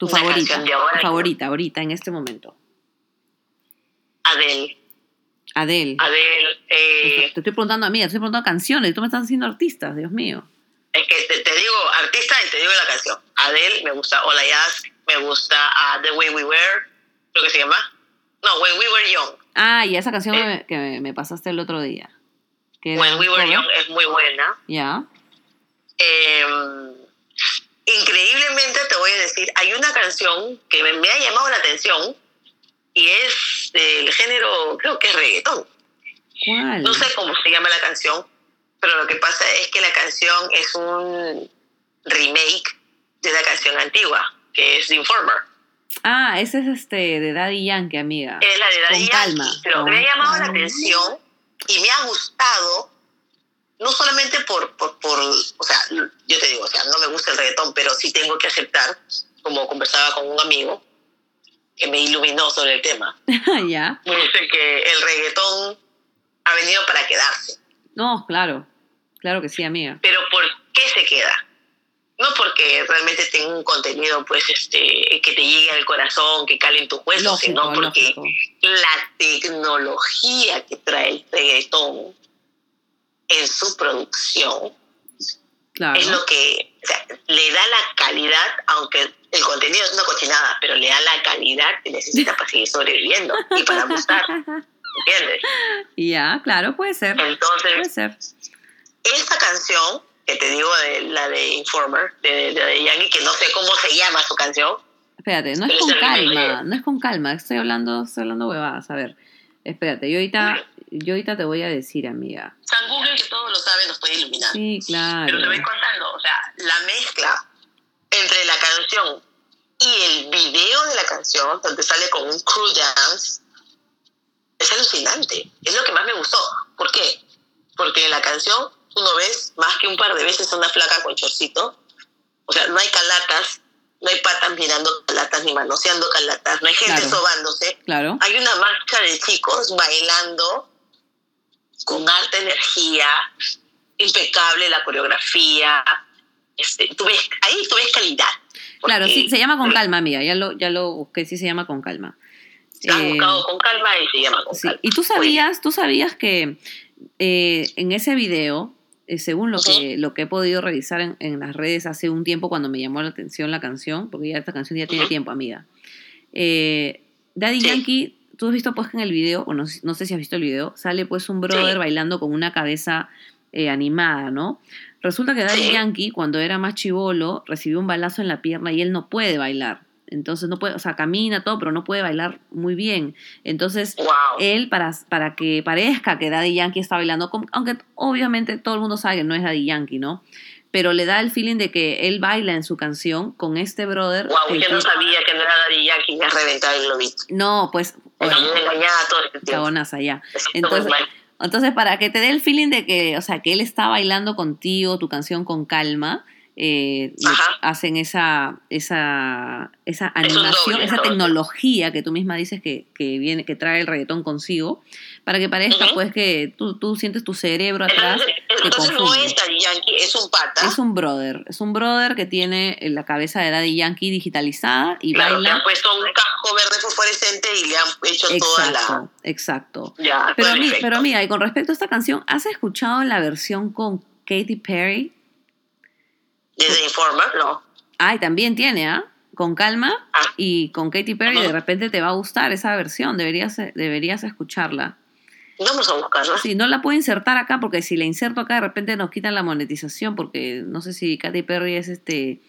Tu Una favorita. de ahora favorita, ahorita, en este momento. Adele. Adele. Adele. eh, Te estoy preguntando, amiga, te estoy preguntando canciones. Tú me estás haciendo artistas, Dios mío. es que te, te digo artista y te digo la canción. Adele, me gusta All I Ask, me gusta ah, The Way We Were, creo que se llama. No, When We Were Young. Ah, y esa canción Eh. me- que me, pasaste el otro día. Que When We Were. Young es muy buena. Ya. Eh, increíblemente te voy a decir, hay una canción que me, me ha llamado la atención y es del género, creo que es reggaetón. ¿Cuál? No sé cómo se llama la canción, pero lo que pasa es que la canción es un remake de la canción antigua, que es The Informer. Ah, ese es este de Daddy Yankee, amiga. Es la de Daddy Con Yankee, calma, Pero me ha llamado la calma. atención y me ha gustado, no solamente por, por, por, o sea, yo te digo, o sea, no me gusta el reggaetón, pero sí tengo que aceptar, como conversaba con un amigo que me iluminó sobre el tema, [LAUGHS] ya. me dice que el reggaetón ha venido para quedarse. No, claro. Claro que sí, amiga. Pero ¿por qué se queda? No porque realmente tenga un contenido pues este que te llegue al corazón, que cale en tus huesos, Lógico, sino porque lógico. la tecnología que trae el reggaetón en su producción Claro. es lo que o sea, le da la calidad, aunque el contenido es una cochinada, pero le da la calidad que necesita para seguir sobreviviendo y para gustar, [LAUGHS] ¿entiendes? ya, claro, puede ser. Puede Entonces, ser. esta canción que te digo de la de Informer de, de, de Yankee, que no sé cómo se llama su canción, Espérate, no es con calma, no es con calma, estoy hablando, estoy hablando huevadas, a ver. Espérate, yo ahorita, yo ahorita te voy a decir, amiga. San Google, que todo lo sabe, nos puede iluminar. Sí, claro. Pero te voy contando, o sea, la mezcla entre la canción y el video de la canción, donde sale con un crew dance, es alucinante. Es lo que más me gustó. ¿Por qué? Porque en la canción tú no ves más que un par de veces a una flaca con chorcito. O sea, no hay calatas, no hay patas mirando calatas ni manoseando calatas, no hay gente Claro. sobándose. Claro. Hay una marcha de chicos bailando con alta energía, impecable la coreografía. Este, tú ves, ahí tú ves calidad. Claro, sí, se llama con calma, amiga, ya lo, ya lo busqué, sí se llama con calma. Han Eh, buscado con calma y se llama con Sí, calma. y tú sabías, tú sabías que eh, en ese video, eh, según lo que, lo que he podido revisar en, en las redes hace un tiempo cuando me llamó la atención la canción, porque ya esta canción ya tiene tiempo, amiga. Eh, Daddy Sí. Yankee, tú has visto pues que en el video, o no, no sé si has visto el video, sale pues un brother Sí. bailando con una cabeza eh, animada, ¿no? Resulta que Daddy Sí. Yankee, cuando era más chivolo, recibió un balazo en la pierna y él no puede bailar. Entonces no puede, o sea, camina todo, pero no puede bailar muy bien. Entonces, Wow. él para, para que parezca que Daddy Yankee está bailando, aunque obviamente todo el mundo sabe que no es Daddy Yankee, ¿no? Pero le da el feeling de que él baila en su canción con este brother. wow, yo no sabía que no era Daddy Yankee, me has reventado el globito. no, pues, Bueno. Me siento Entonces. Entonces, para que te dé el feeling de que, o sea, que él está bailando contigo tu canción con calma, eh, le hacen esa, esa, esa animación, doble, esa entonces. tecnología que tú misma dices que, que viene, que trae el reggaetón consigo, para que parezca Ujú. pues que tú, tú sientes tu cerebro atrás. Entonces, entonces no es Daddy Yankee, es un pata. Es un brother, es un brother que tiene la cabeza de Daddy Yankee digitalizada y claro, le baila. han puesto un casco verde fosforescente y le han hecho toda la... Exacto, exacto. Ya, Pero, pero mira, y con respecto a esta canción, ¿has escuchado la versión con Katy Perry? Desde Informer, no. Ay, también tiene, ¿ah? Con calma Ah. y con Katy Perry Ajá. de repente te va a gustar esa versión, deberías, deberías escucharla. Vamos a buscarla. Sí, no la puedo insertar acá porque si la inserto acá de repente nos quitan la monetización porque no sé si Katy Perry es este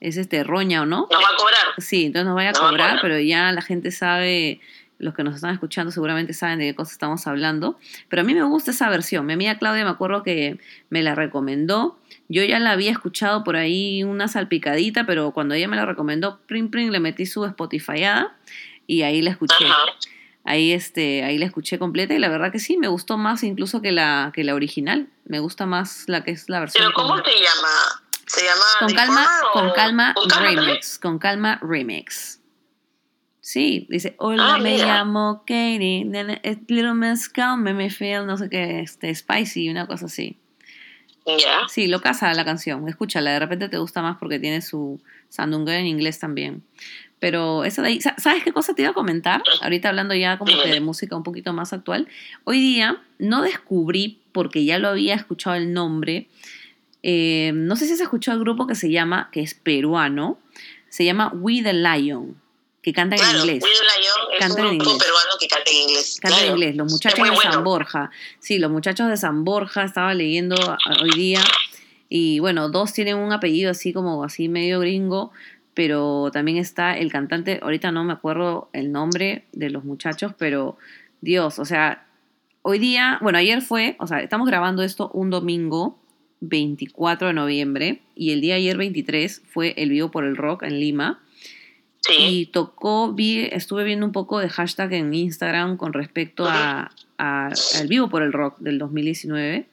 es este roña o no. Nos va a cobrar. Sí, entonces nos vaya a Nos va a cobrar. pero ya la gente sabe, los que nos están escuchando seguramente saben de qué cosa estamos hablando. Pero a mí me gusta esa versión. Mi amiga Claudia me acuerdo que me la recomendó. Yo ya la había escuchado por ahí una salpicadita, pero cuando ella me la recomendó, prim prim, le metí su Spotifyada y ahí la escuché. Ajá. Ahí este, ahí la escuché completa y la verdad que sí, me gustó más incluso que la, que la original. Me gusta más la que es la versión. Pero ¿cómo se llama? ¿Se llama con calma, o- con calma con calma también? remix, con calma remix. Sí, dice, hola, Ah, me mira. llamo Katie, Little Mezcal, me me feel, no sé qué, este, spicy, una cosa así. Ya. Sí, lo casa la canción, escúchala, de repente te gusta más porque tiene su sandunga en inglés también. Pero esa de ahí, sa- ¿sabes qué cosa te iba a comentar? Ahorita hablando ya como que de música un poquito más actual. Hoy día no descubrí, porque ya lo había escuchado el nombre, eh, no sé si has escuchado el grupo que se llama, que es peruano, se llama We the Lion, que canta en inglés. Will Lion es en un grupo inglés. peruano que canta en inglés. Canta en inglés, los muchachos de bueno. San Borja. Sí, los muchachos de San Borja estaba leyendo hoy día. Y bueno, dos tienen un apellido así como así medio gringo, pero también está el cantante, ahorita no me acuerdo el nombre de los muchachos, pero Dios, o sea, hoy día, bueno, ayer fue, o sea, estamos grabando esto un domingo 24 de noviembre y el día ayer 23 fue el vivo por el rock en Lima. Sí. Y tocó, vi, estuve viendo un poco de hashtag en Instagram con respecto a, a- al vivo por el rock del 2019.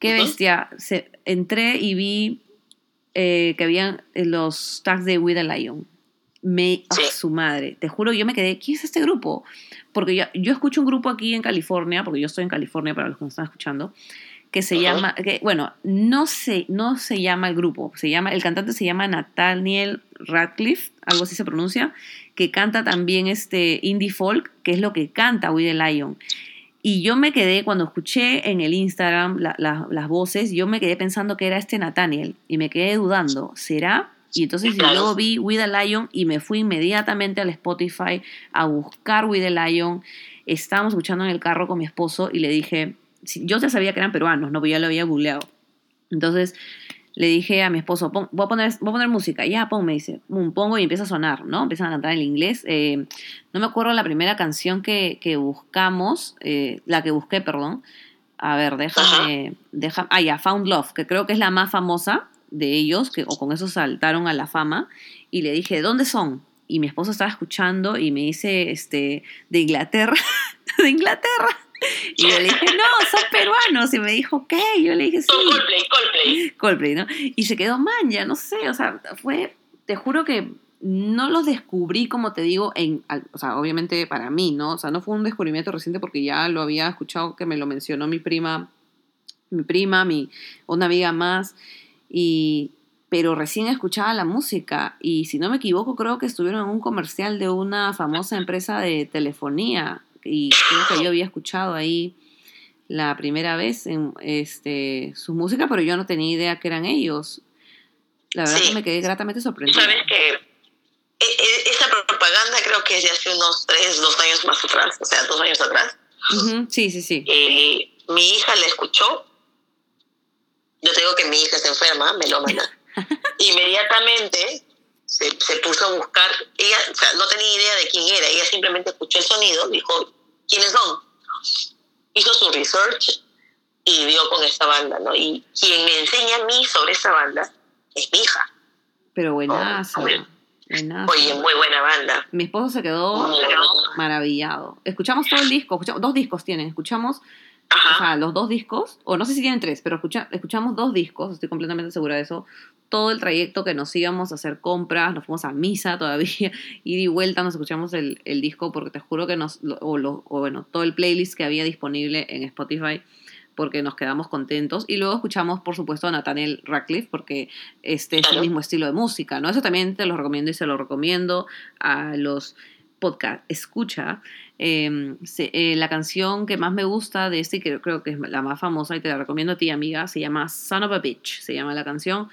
Qué bestia. Se, entré y vi eh, que habían eh, los tags de With a Lion. Me, ¡ah, su madre, te juro, yo me quedé, ¿quién es este grupo? Porque yo, yo escucho un grupo aquí en California, porque yo estoy en California para los que me están escuchando, que se llama, que, bueno, no se, no se llama el grupo, se llama, el cantante se llama Nathaniel Radcliffe, algo así se pronuncia, que canta también este indie folk, que es lo que canta With the Lion. Y yo me quedé, cuando escuché en el Instagram la- la- las voces, yo me quedé pensando que era este Nathaniel y me quedé dudando, ¿será? Y entonces Claro. luego vi With the Lion y me fui inmediatamente al Spotify a buscar With the Lion. Estábamos escuchando en el carro con mi esposo y le dije, yo ya sabía que eran peruanos, no, Porque ya lo había googleado. Entonces le dije a mi esposo, "Pon- voy, a poner, voy a poner música, ya pon, me dice, Pum, pongo y empieza a sonar, ¿no? Empiezan a cantar en inglés. Eh, no me acuerdo la primera canción que, que buscamos, eh, la que busqué, perdón. A ver, déjame, déjame, ah, ya, Found Love, que creo que es la más famosa de ellos, que o con eso saltaron a la fama. Y le dije, ¿dónde son? Y mi esposo estaba escuchando y me dice, este, de Inglaterra, [LAUGHS] de Inglaterra. Y yo le dije, no, son peruanos. Y me dijo, ¿qué? Yo le dije, sí. Son Coldplay, Coldplay. Coldplay, ¿no? Y se quedó man, ya no sé, o sea, fue, te juro que no los descubrí, como te digo, en, o sea, obviamente para mí, ¿no? O sea, no fue un descubrimiento reciente porque ya lo había escuchado que me lo mencionó mi prima, mi prima, mi, una amiga más, y, pero recién escuchaba la música y si no me equivoco creo que estuvieron en un comercial de una famosa empresa de telefonía y creo que yo había escuchado ahí la primera vez en este su música, pero yo no tenía idea que eran ellos. La verdad Sí. que me quedé gratamente sorprendida. Sabes que e- e- esa propaganda creo que es de hace unos tres, dos años más atrás, o sea, dos años atrás. Ujú, Sí, sí, sí. Eh, mi hija la escuchó. Yo te digo que mi hija es enferma, melómana. [LAUGHS] Inmediatamente se, se puso a buscar. Ella o sea, no tenía idea de quién era. Ella simplemente escuchó el sonido, dijo, ¿quiénes son? Hizo su research y dio con esta banda, ¿no? Y quien me enseña a mí sobre esta banda es mi hija. Pero buenazo. Oye. buenazo. Oye, muy buena banda. Mi esposo se quedó maravillado. Escuchamos todo el disco, escuchamos, dos discos tienen, escuchamos o Ajá. sea, los dos discos, o no sé si tienen tres, pero escucha- escuchamos dos discos, estoy completamente segura de eso. Todo el trayecto que nos íbamos a hacer compras, nos fuimos a misa todavía, ida [LAUGHS] y vuelta nos escuchamos el, el disco porque te juro que nos, o, lo- o bueno, todo el playlist que había disponible en Spotify porque nos quedamos contentos. Y luego escuchamos, por supuesto, a Nathaniel Radcliffe porque este es el mismo estilo de música, ¿no? Eso también te lo recomiendo y se lo recomiendo a los podcast escucha eh, se- eh, la canción que más me gusta de este que creo que es la más famosa y te la recomiendo a ti amiga se llama Son of a Bitch se llama la canción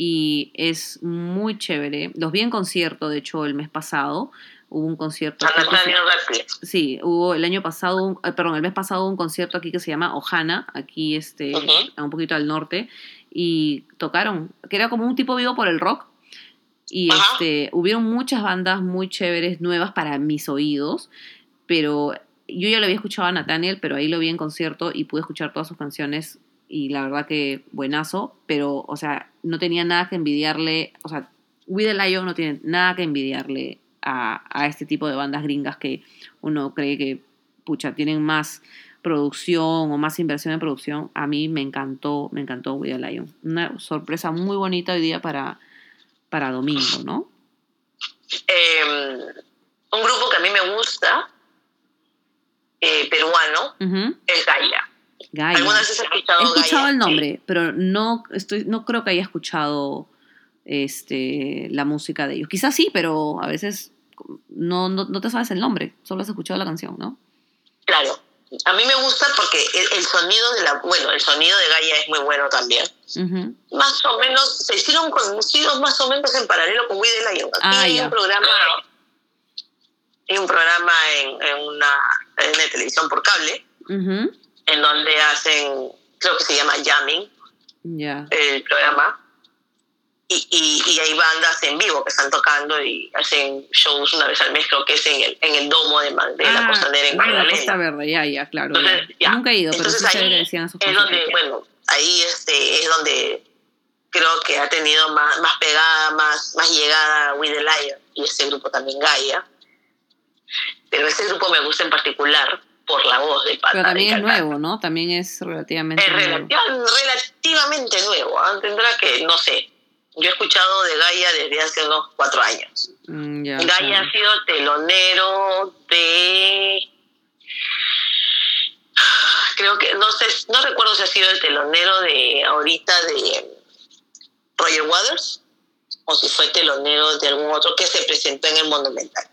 y es muy chévere los vi en concierto de hecho el mes pasado hubo un concierto aquí que se-. Sí, hubo el año pasado, un- eh, perdón, el mes pasado un concierto aquí que se llama Ojana, aquí este, un poquito al norte, y tocaron, que era como un tipo vivo por el rock, y Ajá. este, hubieron muchas bandas muy chéveres, nuevas para mis oídos, pero yo ya lo había escuchado a Nathaniel, pero ahí lo vi en concierto y pude escuchar todas sus canciones y la verdad que buenazo, pero, o sea, no tenía nada que envidiarle, o sea, With the Lion no tiene nada que envidiarle a, a este tipo de bandas gringas que uno cree que, pucha, tienen más producción o más inversión en producción. A mí me encantó, me encantó With the Lion. Una sorpresa muy bonita hoy día para, para domingo, ¿no? Eh, un grupo que a mí me gusta, eh, peruano, es Gaia. Gaia. ¿Alguna vez has escuchado He escuchado Gaia? el nombre, pero no estoy, no creo que haya escuchado este, la música de ellos. Quizás sí, pero a veces no, no, no te sabes el nombre, solo has escuchado la canción, ¿no? Claro. A mí me gusta porque el, el sonido de la, bueno, el sonido de Gaia es muy bueno también. Ujú. Más o menos, se hicieron conocidos más o menos en paralelo con We the Lion. Aquí Ah, hay un programa, hay un programa en, en una en televisión por cable, Ujú. En donde hacen, creo que se llama Jamming, Ya. el programa. Y, y, y hay bandas en vivo que están tocando y hacen shows una vez al mes, creo que es en el, en el domo de, de la Ah, costanera en la Magdalena. Costa Verde, ya, ya, claro. Entonces, ya. Nunca he ido, pero Entonces sé ahí decían es donde, conciertos. bueno, ahí este, es donde creo que ha tenido más, más pegada, más, más llegada We the Lion y este grupo también Gaia. Pero este grupo me gusta en particular por la voz del pata. Pero también es nuevo, ¿no? También es relativamente Es nuevo. relativa- relativamente nuevo. ¿ah? Tendrá que, no sé, yo he escuchado de Gaia desde hace unos cuatro años. Mm, ya, Gaia claro. ha sido telonero de. Creo que, no sé, no recuerdo si ha sido el telonero de ahorita de Roger Waters o si fue telonero de algún otro que se presentó en el Monumental.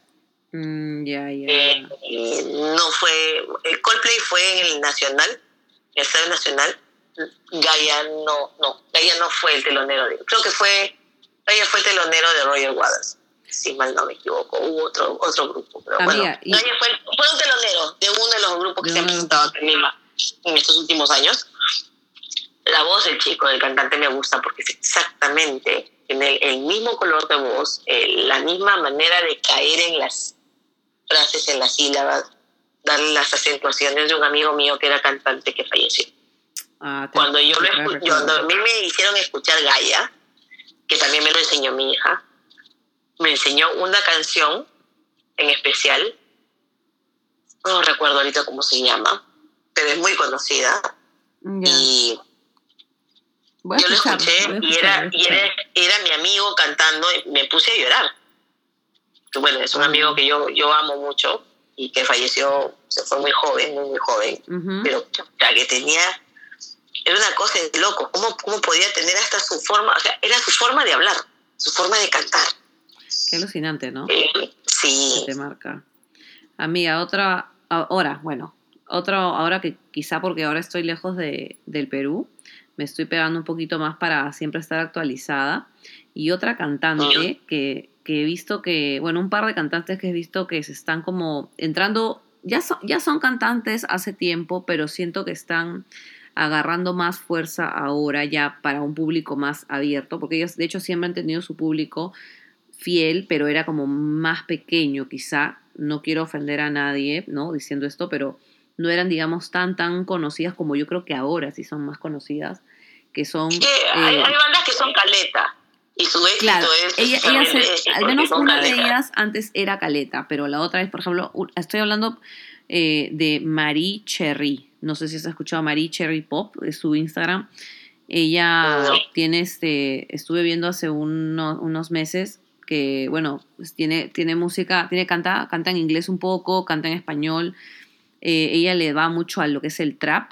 Mm. Eh, eh, no fue. El Coldplay fue en el Nacional, en el Estadio Nacional. Gaia no, no, Gaia no fue el telonero de. Creo que fue. Gaia fue telonero de Roger Waters, si mal no me equivoco. Hubo otro, otro grupo, pero Amiga, bueno. y- Gaia fue, fue un telonero de uno de los grupos que se han presentado en Lima en estos últimos años. La voz del chico, del cantante, me gusta porque es exactamente tiene el, el mismo color de voz, eh, la misma manera de caer en las frases, en las sílabas, darle las acentuaciones de un amigo mío que era cantante que falleció. Ah, Cuando yo lo escu- cuando a mí me hicieron escuchar Gaia, que también me lo enseñó mi hija, me enseñó una canción en especial, no recuerdo ahorita cómo se llama, pero es muy conocida Ya. y yo lo escuché y era, y era, era mi amigo cantando y me puse a llorar. Bueno, es un amigo que yo, yo amo mucho y que falleció, se fue muy joven, muy, muy joven, Ujú. pero puta, que tenía, era una cosa de loco, ¿cómo, cómo podía tener hasta su forma, o sea, era su forma de hablar, su forma de cantar. Qué alucinante, ¿no? Eh, que sí, te marca. Amiga, otra, ahora, bueno, otro, ahora que quizá porque ahora estoy lejos de, del Perú, me estoy pegando un poquito más para siempre estar actualizada. Y otra cantante que, que he visto que, bueno, un par de cantantes que he visto que se están como entrando, ya son, ya son cantantes hace tiempo, pero siento que están agarrando más fuerza ahora ya para un público más abierto, porque ellos de hecho siempre han tenido su público fiel, pero era como más pequeño quizá. No quiero ofender a nadie, ¿no? Diciendo esto, pero no eran, digamos, tan, tan conocidas como yo creo que ahora sí son más conocidas, que son... que hay, eh, hay bandas que son caleta y su éxito Claro, es... ella, ella se- al menos una de ellas antes era Caleta, pero la otra es, por ejemplo, estoy hablando eh, de Marie Cherry. No sé si has escuchado Marie Cherry Pop, de su Instagram. Ella No. tiene este, estuve viendo hace uno- unos meses que, bueno, pues tiene, tiene música, tiene, canta, canta en inglés un poco, canta en español. Eh, ella le va mucho a lo que es el trap.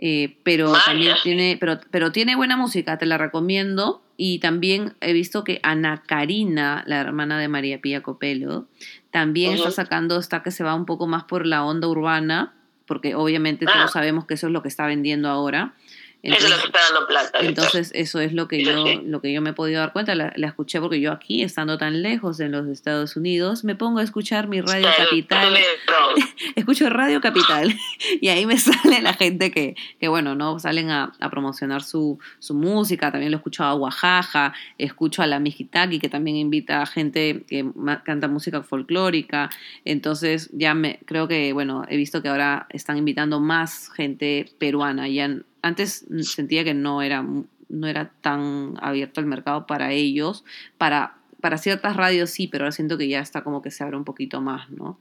eh, pero también tiene, pero, pero tiene buena música, te la recomiendo. Y también he visto que Ana Karina, la hermana de María Pía Copelo, también está sacando, está que se va un poco más por la onda urbana, porque obviamente Ah. todos sabemos que eso es lo que está vendiendo ahora. Eso es lo Entonces, que está dando plata. entonces eso es lo que yo, sí. lo que yo me he podido dar cuenta. La, la escuché porque yo aquí, estando tan lejos en los Estados Unidos, me pongo a escuchar mi radio capital [LAUGHS] escucho Radio Capital [LAUGHS] y ahí me [LAUGHS] sale la gente que, que bueno, ¿no? Salen a, promocionar su, su música, también lo escucho a Oaxaca, escucho a la Mijitaki que también invita a gente que canta música folclórica, entonces ya me creo que, bueno, he visto que ahora están invitando más gente peruana, ya antes sentía que no era, no era tan abierto el mercado para ellos, para... Para ciertas radios sí, pero ahora siento que ya está como que se abre un poquito más, ¿no?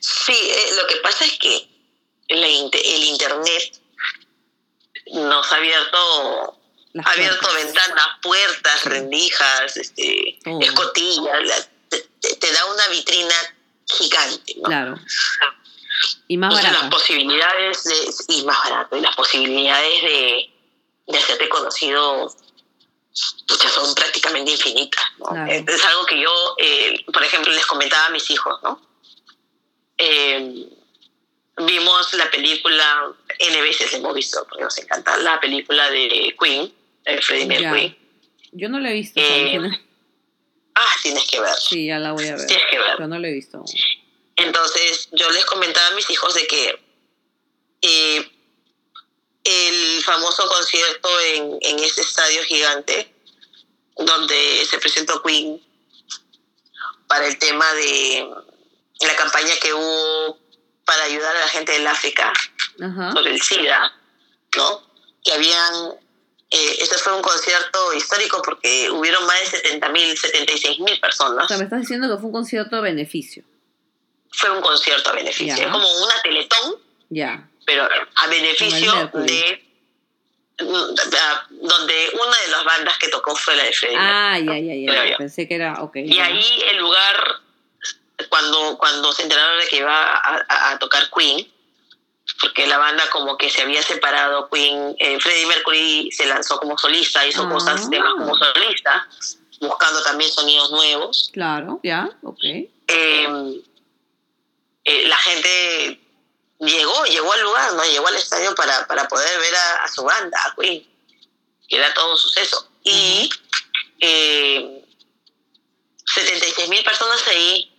Sí, eh, lo que pasa es que la el Internet nos ha abierto, ha abierto ventanas, puertas, rendijas, este, escotillas. la- te, te da una vitrina gigante, ¿no? Claro. Y más barato. las posibilidades de, y más barato, y las posibilidades de, de hacerte conocido son prácticamente infinitas. ¿no? Claro. Es, es algo que yo, eh, por ejemplo, les comentaba a mis hijos, ¿no? Eh, vimos la película, N veces la hemos visto, porque nos encanta, la película de Queen, de Freddie. Mercury. Yo no lo he visto. Eh. Ah, tienes que ver, Sí, ya la voy a ver. tienes que ver. Pero no lo he visto. Entonces yo les comentaba a mis hijos de que eh, el famoso concierto en, en ese estadio gigante donde se presentó Queen para el tema de la campaña que hubo para ayudar a la gente del África Ajá. sobre el SIDA, ¿no? Que habían, eh, este fue un concierto histórico porque hubieron más de 70 mil, 76 mil personas O sea, me estás diciendo que fue un concierto a beneficio. fue un concierto a beneficio. Ya. Es como una teletón, Ya. pero a beneficio de, a- donde una de las bandas que tocó fue la de Mercury. Ah, ya, ya, ya. Pensé que era, ok. Y ya. ahí el lugar, cuando, cuando se enteraron de que iba a, a- a tocar Queen, porque la banda como que se había separado, Queen, eh, Freddie Mercury se lanzó como solista, hizo Ah. cosas, temas como solista, buscando también sonidos nuevos. Claro, ya, ok. eh, eh, la gente llegó, llegó al lugar, ¿no? Llegó al estadio para, para poder ver a, a su banda, a Queen, que era todo un suceso. Y eh, 76 mil personas ahí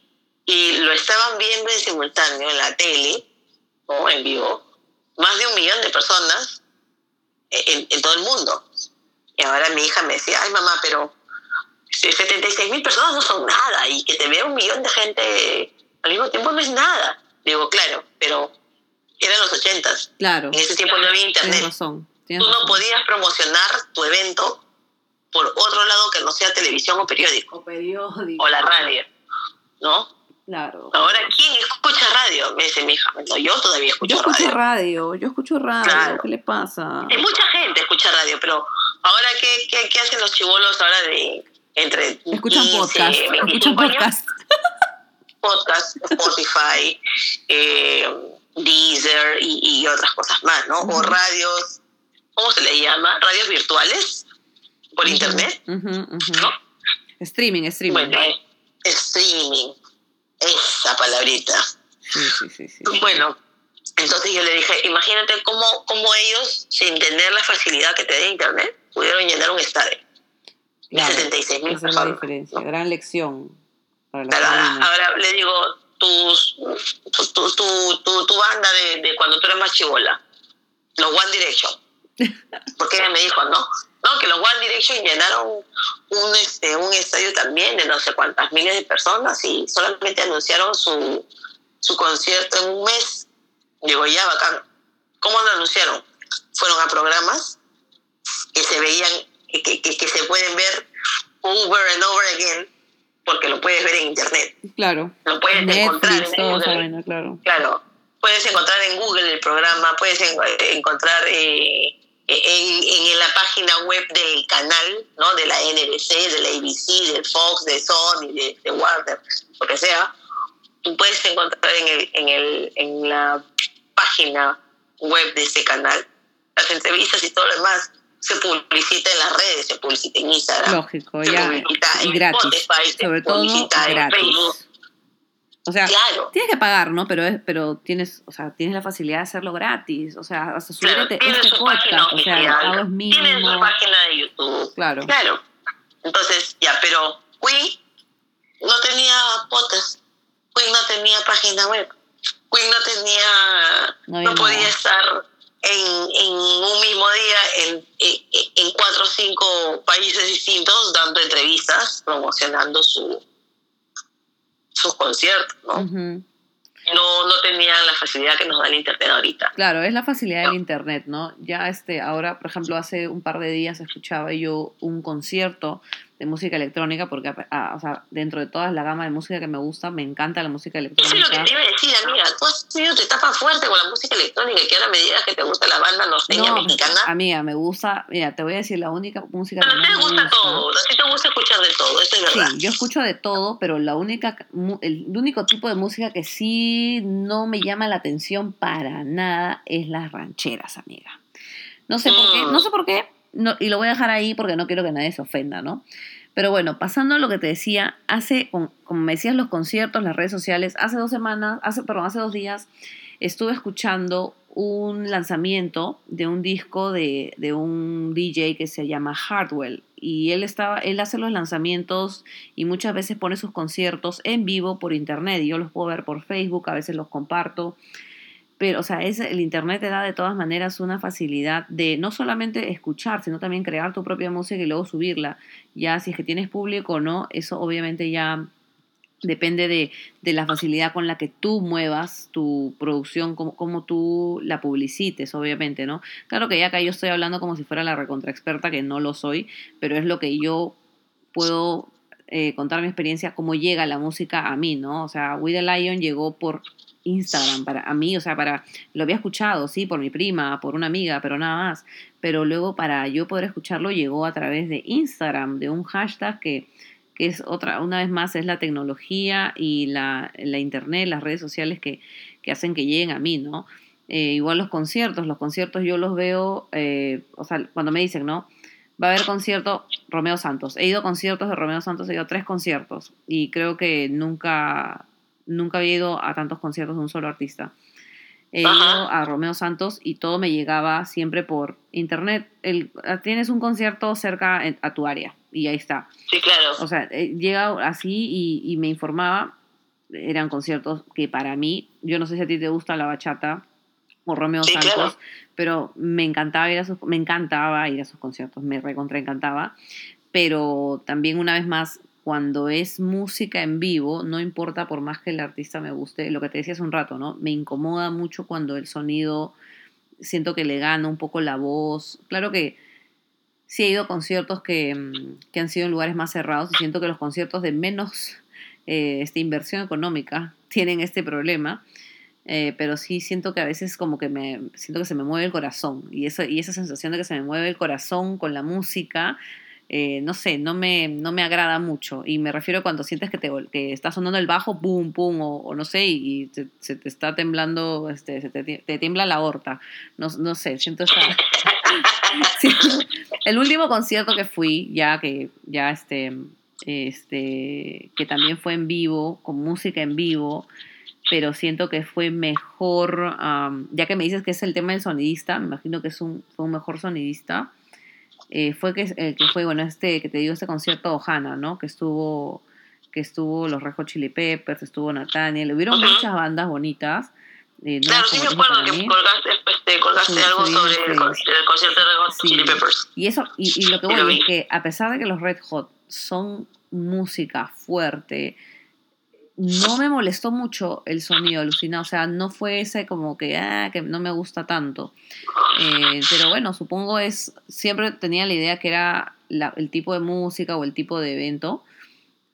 y lo estaban viendo en simultáneo en la tele, o en vivo, más de un millón de personas en, en todo el mundo. Y ahora mi hija me decía, ay mamá, pero 76 mil personas no son nada y que te vea un millón de gente al mismo tiempo no es nada. Digo, claro, pero eran los ochentas. Claro. En ese tiempo no había internet. razón. Tú no razón. podías promocionar tu evento por otro lado que no sea televisión o periódico O periódico. o la radio, ¿no? Claro. Ahora, ¿quién escucha radio? Me dice mi hija. No, yo todavía escucho, Yo escucho radio. yo escucho radio. Claro. ¿Qué le pasa? Hay mucha gente escucha radio, pero ahora, ¿qué, qué, qué hacen los chivolos ahora de entre Escuchan 15, podcast. 25 Escuchan años? podcast. podcast, Spotify, eh, Deezer y, y otras cosas más, ¿no? O radios, ¿cómo se le llama? Radios virtuales por internet, ujú, ujú. ¿no? Streaming, streaming. Bueno, eh, streaming, esa palabrita. Sí, sí, sí. Bueno, entonces yo le dije, imagínate cómo, cómo ellos, sin tener la facilidad que te da internet, pudieron llenar un estadio Claro, 76 mil Esa es la personas. diferencia. ¿no? Gran lección para la Pero ahora, le digo, tus, tu, tu, tu, tu, tu banda de, de cuando tú eras más chivola, los One Direction. [LAUGHS] Porque ella me dijo, ¿no? No, que los One Direction llenaron un, este, un estadio también de no sé cuántas miles de personas y solamente anunciaron su, su concierto en un mes. Digo, ya, bacán. ¿Cómo lo anunciaron? Fueron a programas que se veían, que, que, que- se pueden ver over and over again, porque lo puedes ver en internet. Claro. Lo puedes encontrar en esa Google. vaina, claro. Claro, puedes encontrar en Google el programa, puedes en- encontrar eh, en, en la página web del canal, ¿no? De la NBC, de la ABC, del Fox, de Sony, de, de Warner, lo que sea. Tú puedes encontrar en, el, en, el, en la página web de ese canal las entrevistas y todo lo demás. Se publicita en las redes, se publicita en Instagram, Lógico, se ya. publicita Y en gratis. Spotify, se Sobre todo publicita en gratis. Facebook. O sea, Claro. tienes que pagar, ¿no? Pero es, pero tienes, o sea, tienes la facilidad de hacerlo gratis. O sea, hasta subir Claro, este, página. O sea, el pago es oficial, tienen su página de YouTube. Claro. Claro. Entonces, ya, pero Queen no tenía podcast. Queen no tenía página web. Queen no tenía, No no, podía nada. estar en, en un mismo día en, en, en cuatro o cinco países distintos dando entrevistas, promocionando su sus conciertos, ¿no? Ujú. No, no tenían la facilidad que nos da el internet ahorita. Claro, es la facilidad del internet, ¿no? Ya este, ahora, por ejemplo, hace un par de días escuchaba yo un concierto de música electrónica, porque ah, o sea, dentro de toda la gama de música que me gusta, me encanta la música electrónica. Eso es lo que te iba a decir, amiga. Tú has tenido tu etapa fuerte con la música electrónica que ahora me digas que te gusta la banda norteña No, mexicana. amiga, me gusta, mira, te voy a decir la única música Pero que no me gusta todo, a ti te gusta escuchar de todo, eso es verdad. Sí, yo escucho de todo, pero la única, el único tipo de música que sí no me llama la atención para nada es las rancheras, amiga. No sé por qué, Mm. no sé por qué, no, y lo voy a dejar ahí porque no quiero que nadie se ofenda, ¿no? Pero bueno, pasando a lo que te decía, hace, como me decías, los conciertos, las redes sociales, hace dos semanas, hace, perdón, hace dos días, estuve escuchando un lanzamiento de un disco de, de un DJ que se llama Hardwell. Y él estaba, él hace los lanzamientos y muchas veces pone sus conciertos en vivo por internet. Y yo los puedo ver por Facebook, a veces los comparto. Pero, o sea, es, el internet te da de todas maneras una facilidad de no solamente escuchar, sino también crear tu propia música y luego subirla. Ya si es que tienes público o no, eso obviamente ya depende de, de la facilidad con la que tú muevas tu producción, cómo, cómo tú la publicites, obviamente, ¿no? Claro que ya acá yo estoy hablando como si fuera la recontraexperta, que no lo soy, pero es lo que yo puedo eh, contar mi experiencia, cómo llega la música a mí, ¿no? O sea, We Lion llegó por Instagram para a mí, o sea, para lo había escuchado, sí, por mi prima, por una amiga, pero nada más. Pero luego para yo poder escucharlo llegó a través de Instagram, de un hashtag que que es otra, una vez más, es la tecnología y la, la internet, las redes sociales que, que hacen que lleguen a mí, ¿no? Eh, igual los conciertos, los conciertos yo los veo, eh, o sea, cuando me dicen, ¿no? Va a haber concierto Romeo Santos. He ido a conciertos de Romeo Santos, he ido a tres conciertos y creo que nunca, nunca había ido a tantos conciertos de un solo artista. He ido a Romeo Santos y todo me llegaba siempre por internet. El, tienes un concierto cerca en- a tu área y ahí está. Sí, claro. O sea, eh, llega así y, y me informaba. Eran conciertos que para mí, yo no sé si a ti te gusta la bachata o Romeo Sí, Santos, claro. pero me encantaba ir a sus, me encantaba ir a sus conciertos, me recontra encantaba. Pero también una vez más, cuando es música en vivo, no importa por más que el artista me guste, lo que te decía hace un rato, ¿no? Me incomoda mucho cuando el sonido siento que le gana un poco la voz. Claro que sí he ido a conciertos que, mm, que han sido en lugares más cerrados y siento que los conciertos de menos [LAUGHS] eh, este, inversión económica [LAUGHS] tienen este problema. Eh, pero sí siento que a veces como que me siento que se me mueve el corazón y eso y esa sensación de que se me mueve el corazón con la música eh, no sé no me no me agrada mucho y me refiero cuando sientes que te que está sonando el bajo pum pum o, o no sé y, se te está temblando este te, tie- te tiembla la aorta no, no sé siento esa [LAUGHS] Sí. El último concierto que fui, ya que ya este, este, que también fue en vivo, con música en vivo, pero siento que fue mejor, ya que me dices que es el tema del sonidista, me imagino que es un, fue un mejor sonidista, eh, fue que, eh, que fue, bueno, este, que te digo, este concierto Ohana, ¿no? Que estuvo, que estuvo los Red Hot Chili Peppers, estuvo Nathaniel, hubieron muchas bandas bonitas. eh, nuevas Claro, sí me acuerdo que colgaste, este, colgaste Sí, algo sí, sobre sí. el, con- el concierto de Red Hot. Chili Peppers. Y eso, y, y lo que vi. es que a pesar de que los Red Hot son música fuerte, no me molestó mucho el sonido alucinado. O sea, no fue ese como que, ah, que no me gusta tanto. Eh, pero bueno, supongo es, siempre tenía la idea que era la- el tipo de música o el tipo de evento.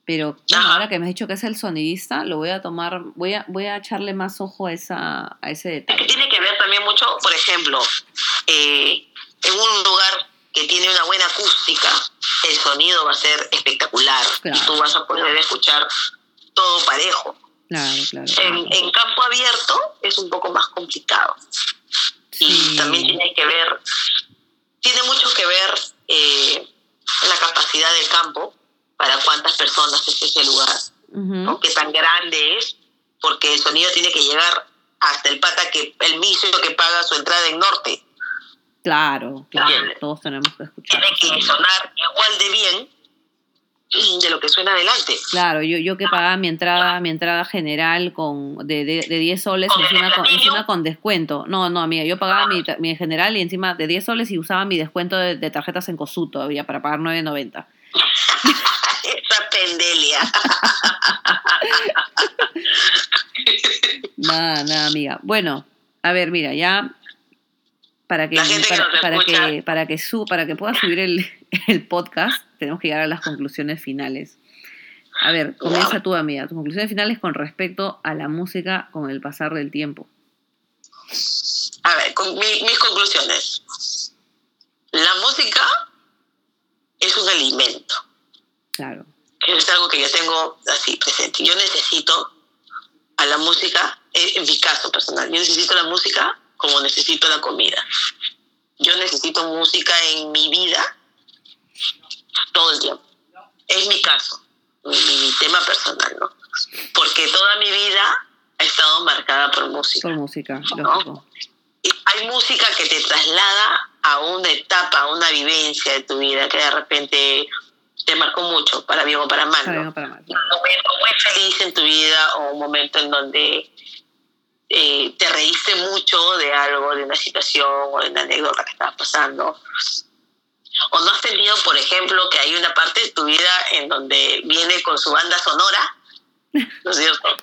Pero bueno, ahora que me has dicho que es el sonidista, lo voy a tomar, voy a, voy a echarle más ojo a, esa, a ese Es que detalle. tiene que ver también mucho, por ejemplo, eh, en un lugar que tiene una buena acústica, el sonido va a ser espectacular Claro. y tú vas a poder escuchar todo parejo. Claro, claro. En, claro. en campo abierto es un poco más complicado y Sí. también tiene que ver, tiene mucho que ver eh, la capacidad del campo para cuántas personas es ese lugar. Ujú. ¿no? qué tan grande es, porque el sonido tiene que llegar hasta el pata que el mismo que paga su entrada en norte. Claro, claro, todos tenemos que escuchar. Tiene que sonar igual de bien [CLEARS THROAT] de lo que suena adelante. Claro, yo, yo que pagaba mi entrada, mi entrada general con de, de, de 10 soles ¿Con el encima con, encima con descuento. No, no, amiga, yo pagaba mi, mi general y encima de 10 soles y usaba mi descuento de, de tarjetas en COSU todavía para pagar 9.90. [LAUGHS] Esa pendelia. [LAUGHS] Nada, nada, amiga. Bueno, a ver, mira, ya para que, para, que, para que su, para que pueda subir el, [LAUGHS] el podcast, tenemos que llegar a las conclusiones finales. A ver, comienza tú, amiga. Tus conclusiones finales con respecto a la música con el pasar del tiempo. A ver, con mi- mis conclusiones. La música es un alimento. Claro. es algo que yo tengo así presente. Yo necesito a la música, en mi caso personal, yo necesito la música como necesito la comida. Yo necesito música en mi vida todo el tiempo. Es mi caso, mi, mi tema personal, ¿no? Porque toda mi vida ha estado marcada por música. Por música, ¿no? Y hay música que te traslada a una etapa, a una vivencia de tu vida que de repente te marcó mucho, para bien o para mal. Para ¿no? bien o para mal. un momento muy feliz en tu vida o un momento en donde eh, te reíste mucho de algo, de una situación o de una anécdota que estabas pasando. O no has tenido, por ejemplo, que hay una parte de tu vida en donde viene con su banda sonora, ¿no es cierto?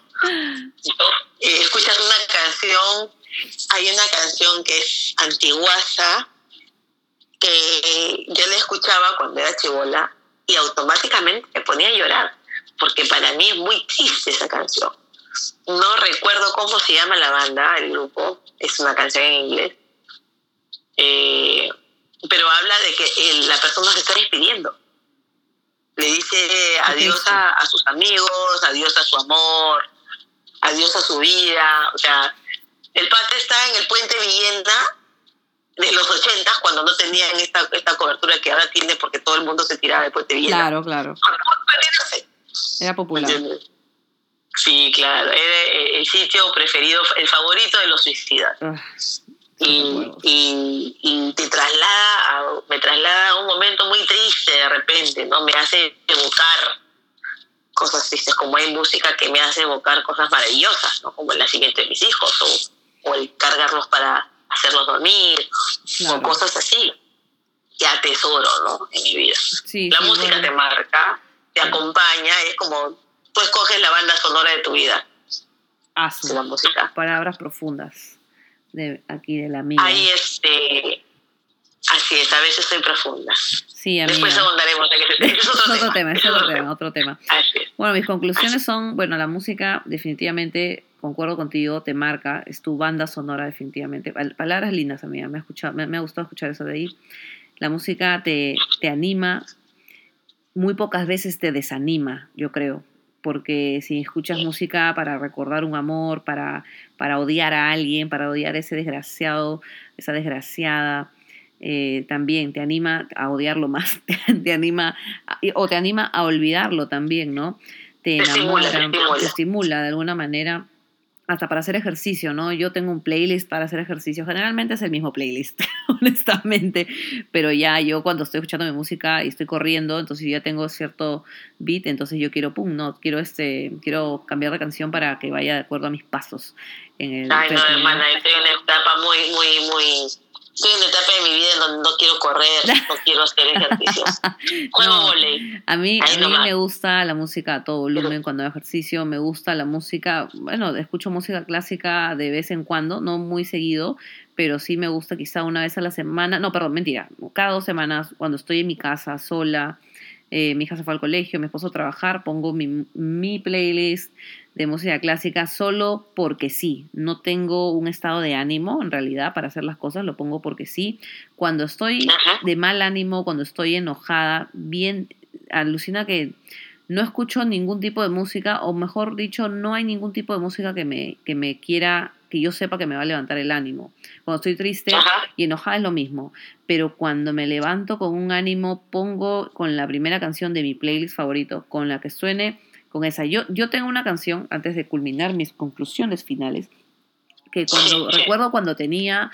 Eh, escuchas una canción, hay una canción que es antiguaza, que yo la escuchaba cuando era chivola y automáticamente me ponía a llorar, porque para mí es muy triste esa canción. No recuerdo cómo se llama la banda, el grupo, es una canción en inglés, Eh, pero habla de que eh, la persona se está despidiendo. Le dice adiós a, a sus amigos, adiós a su amor, adiós a su vida. O sea, el pata está en el puente Villenda de los ochentas cuando no tenían esta, esta cobertura que ahora tiene porque todo el mundo se tiraba del puente Villenda. Claro, claro. Era popular. ¿Entiendes? Sí, claro. Era el sitio preferido, el favorito de los suicidas. Ah, Y, y, y te traslada a, me traslada a un momento muy triste de repente, ¿no? Me hace evocar cosas tristes, como hay música que me hace evocar cosas maravillosas, ¿no? Como el nacimiento de mis hijos o, o el cargarlos para hacerlos dormir Claro. o cosas así que atesoro, ¿no? En mi vida. Sí, La música bueno. te marca, te acompaña, es como tú escoges la banda sonora de tu vida, Asu. es la música. Palabras profundas de aquí de la amiga. Ahí este, así es, a veces soy profunda. Sí, amiga. Después ahondaremos en ese [LAUGHS] otro, otro tema, es otro tema, otro tema. Así es. Bueno, mis conclusiones son, bueno, la música definitivamente, concuerdo contigo, te marca, es tu banda sonora definitivamente. Pal- Palabras lindas, amiga, me ha, escuchado, me, me ha gustado escuchar eso de ahí. La música te, te anima, muy pocas veces te desanima, yo creo, porque si escuchas música para recordar un amor, para, para odiar a alguien, para odiar a ese desgraciado, esa desgraciada, eh, también te anima a odiarlo más, [LAUGHS] te, te anima, a- o te anima a olvidarlo también, ¿no? Te enamora, te estimula de alguna manera, hasta para hacer ejercicio, ¿no? Yo tengo un playlist para hacer ejercicio, generalmente es el mismo playlist, [LAUGHS] honestamente, pero ya yo cuando estoy escuchando mi música y estoy corriendo, entonces yo ya tengo cierto beat, entonces yo quiero, pum, no, quiero este, quiero cambiar de canción para que vaya de acuerdo a mis pasos en el Ay, no, hermana, estoy en una etapa muy, muy, muy... Estoy en etapa de mi vida en donde no quiero correr, no [LAUGHS] quiero hacer ejercicios. Juego No. volei. A mí, Ahí a mí me gusta la música a todo volumen cuando hago ejercicio, me gusta la música, bueno, escucho música clásica de vez en cuando, no muy seguido, pero sí me gusta quizá una vez a la semana, no, perdón, mentira, cada dos semanas cuando estoy en mi casa sola, eh, mi hija se fue al colegio, mi esposo a trabajar, pongo mi, mi playlist de música clásica solo porque sí, no tengo un estado de ánimo en realidad para hacer las cosas, lo pongo porque sí. Cuando estoy Ajá. de mal ánimo, cuando estoy enojada, bien, alucina que no escucho ningún tipo de música, o mejor dicho, no hay ningún tipo de música que me, que me quiera, que yo sepa que me va a levantar el ánimo. Cuando estoy triste Ajá. y enojada es lo mismo, pero cuando me levanto con un ánimo, pongo con la primera canción de mi playlist favorito, con la que suene, con esa. Yo, yo tengo una canción, antes de culminar mis conclusiones finales, que cuando, Sí, sí. recuerdo cuando tenía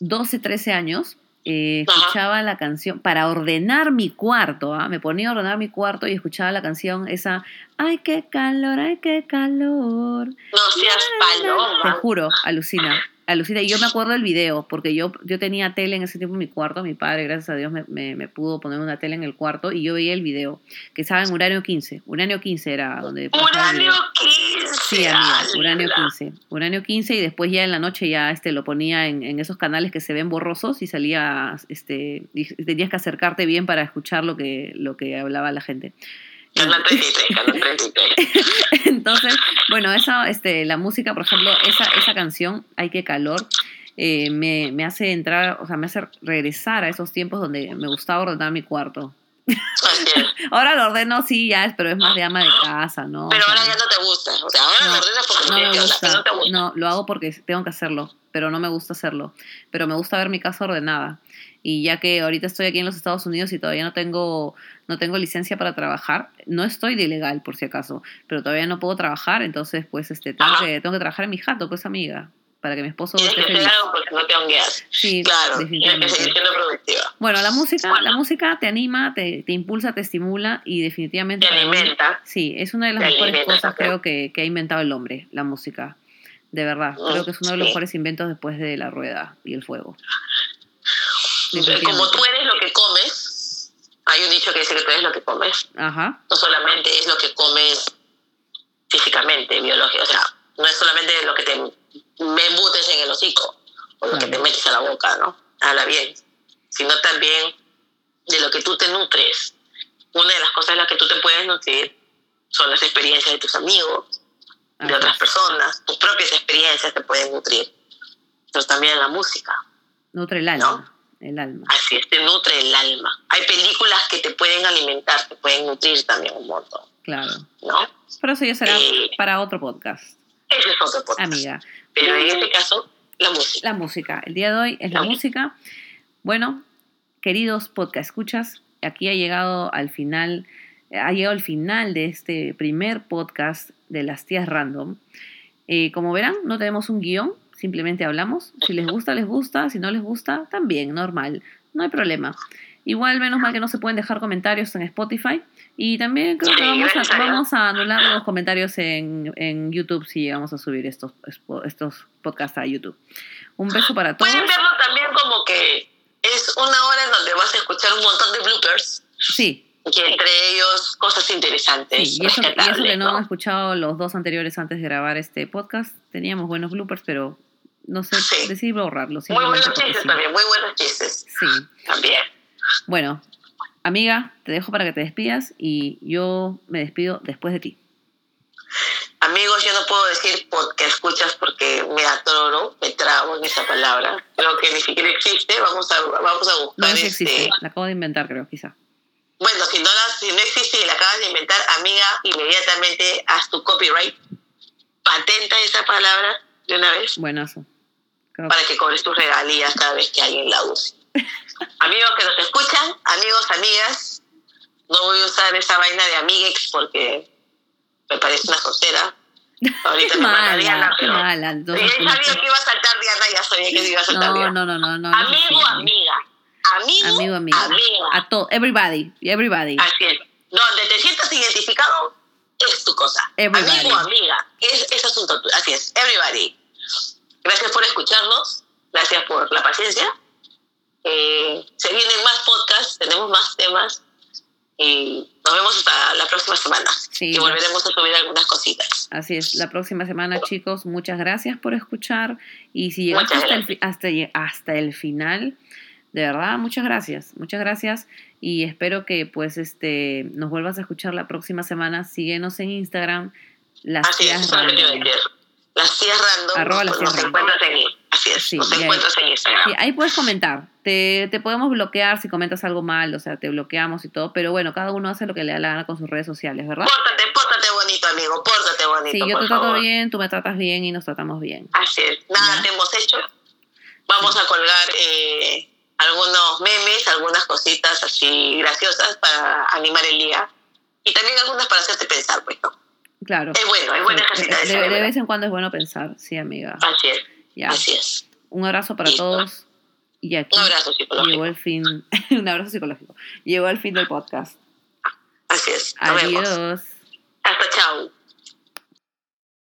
12, 13 años, eh, escuchaba la canción para ordenar mi cuarto, ¿ah? me ponía a ordenar mi cuarto y escuchaba la canción esa, ay, qué calor, ay, qué calor. No seas Te paloma. juro, alucina. Alucina, y yo me acuerdo del video, porque yo, yo tenía tele en ese tiempo en mi cuarto, mi padre, gracias a Dios, me, me, me pudo poner una tele en el cuarto y yo veía el video, que estaba en Uranio 15. Uranio 15 era donde... Uranio video. 15. Sí, amiga. Uranio 15. Uranio 15 y después ya en la noche ya este lo ponía en, en esos canales que se ven borrosos y salía, este, y tenías que acercarte bien para escuchar lo que, lo que hablaba la gente. Canal 33, Canal 33. Entonces, bueno, esa, este, la música, por ejemplo, esa, esa canción, Hay que calor, eh, me, me hace entrar, o sea, me hace regresar a esos tiempos donde me gustaba ordenar mi cuarto. [LAUGHS] Ahora lo ordeno, sí, ya, es- pero es más de ama de casa, ¿no? Pero O sea, ahora ya no te gusta. O sea, ahora No, lo ordenas porque no me gusta. gusta, No te gusta. no, lo hago porque tengo que hacerlo, pero no me gusta hacerlo. Pero me gusta ver mi casa ordenada. Y ya que ahorita estoy aquí en los Estados Unidos y todavía no tengo, no tengo licencia para trabajar, no estoy de ilegal por si acaso, pero todavía no puedo trabajar, entonces pues este tengo que, tengo que trabajar en mi jato, pues amiga, para que mi esposo Tienes que hacer algo porque no te hongueas. Sí, Claro, tienes que seguir siendo productiva. Bueno, la música, Bueno. la música te anima, te, te impulsa, te estimula y definitivamente Te para mí- alimenta. Sí, es una de las mejores alimenta cosas también. creo que, que ha inventado el hombre, la música. De verdad, Mm, creo que es uno de los sí. mejores inventos después de la rueda y el fuego. Como Definitivamente. tú eres lo que comes, hay un dicho que dice que tú eres lo que comes. Ajá, No solamente es lo que comes físicamente, biológico. O sea, no es solamente lo que te me embutes en el hocico o lo que Claro. te metes a la boca, ¿no? Habla bien. Sino también de lo que tú te nutres. Una de las cosas en las que tú te puedes nutrir son las experiencias de tus amigos, de así otras personas, tus propias experiencias te pueden nutrir. Pero también la música. Nutre el alma, el alma. Así es, te nutre el alma. Hay películas que te pueden alimentar, te pueden nutrir también un montón, Claro. ¿no? Pero eso ya será Eh, para otro podcast, Ese es otro podcast. amiga. Pero en este caso, la música. La música. El día de hoy es la La música. Bueno, queridos podcast escuchas, aquí ha llegado al final, ha llegado el final de este primer podcast de las tías random. Eh, como verán, no tenemos un guion, simplemente hablamos. Si les gusta, les gusta. Si no les gusta, también, normal. No hay problema. Igual, menos mal que no se pueden dejar comentarios en Spotify. Y también creo que vamos a, vamos a anular los comentarios en, en YouTube si llegamos a subir estos, estos podcasts a YouTube. Un beso para todos. Pueden verlo también como que es una hora en donde vas a escuchar un montón de bloopers Sí, y entre ellos cosas interesantes. sí. Y eso, y eso que no ¿no? han escuchado los dos anteriores antes de grabar este podcast, teníamos buenos bloopers, pero no sé, Sí. decidí borrarlos. Muy buenos porque chistes sí. también, muy buenos chistes Sí. también. Bueno, amiga, te dejo para que te despidas y yo me despido después de ti. Amigos, yo no puedo decir podcast escuchas porque me atoro, me trago en esa palabra. Creo que ni siquiera existe. Vamos a, vamos a No buscar si este. existe, la acabo de inventar, creo, quizá. Bueno, si no, la, si no existe y la acabas de inventar, amiga, inmediatamente haz tu copyright. Patenta esa palabra de una vez Buenazo. Creo para que cobres tus regalías cada vez que alguien la use. [LAUGHS] amigos que nos escuchan, amigos, amigas, no voy a usar esa vaina de amiguex porque me parece una sosera. [LAUGHS] Ahorita me manda Diana, mala, pero... mala. Ya sabía que iba a saltar Diana, ya sabía que iba a saltar no, Diana. no, no, no, no. no Amigo, amiga. Amigo, Amigo, amiga. amiga. A todo, everybody, everybody. Así es. Donde te sientas identificado es tu cosa. Everybody. Amigo, amiga. Es, es asunto tuyo. Así es. Everybody. Gracias por escucharnos. Gracias por la paciencia. Eh, se vienen más podcasts. Tenemos más temas. Y nos vemos hasta la próxima semana. Sí, y volveremos a subir algunas cositas. Así es, la próxima semana, chicos, muchas gracias por escuchar. Y si llegaste hasta el, hasta, hasta el final, de verdad, muchas gracias, muchas gracias. Y espero que pues este nos vuelvas a escuchar la próxima semana. Síguenos en Instagram, las Así es. Las tías random. Arroba las pues, nos tías random. encuentras en Así es. Sí, nos y ahí- encuentras en Instagram. Sí, ahí puedes comentar. Te, te podemos bloquear si comentas algo mal, o sea, te bloqueamos y todo, pero bueno, cada uno hace lo que le da la gana con sus redes sociales, ¿verdad? Pórtate, pórtate bonito, amigo. Pórtate bonito. Sí, yo por te trato favor. bien, tú me tratas bien y nos tratamos bien. Así es, nada Ya. te hemos hecho. Vamos a colgar eh, algunos memes, algunas cositas así graciosas para animar el día. Y también algunas para hacerte pensar, pues, ¿no? Claro. Es bueno, es buena ejercicio de de, vez en cuando es bueno pensar, sí, amiga. Así es, Ya. así es. Un abrazo para Listo. todos. Y aquí Un abrazo psicológico. llegó el fin, [LAUGHS] un abrazo psicológico. Llegó el fin del podcast. Así es. Nos vemos. Adiós. Hasta chao.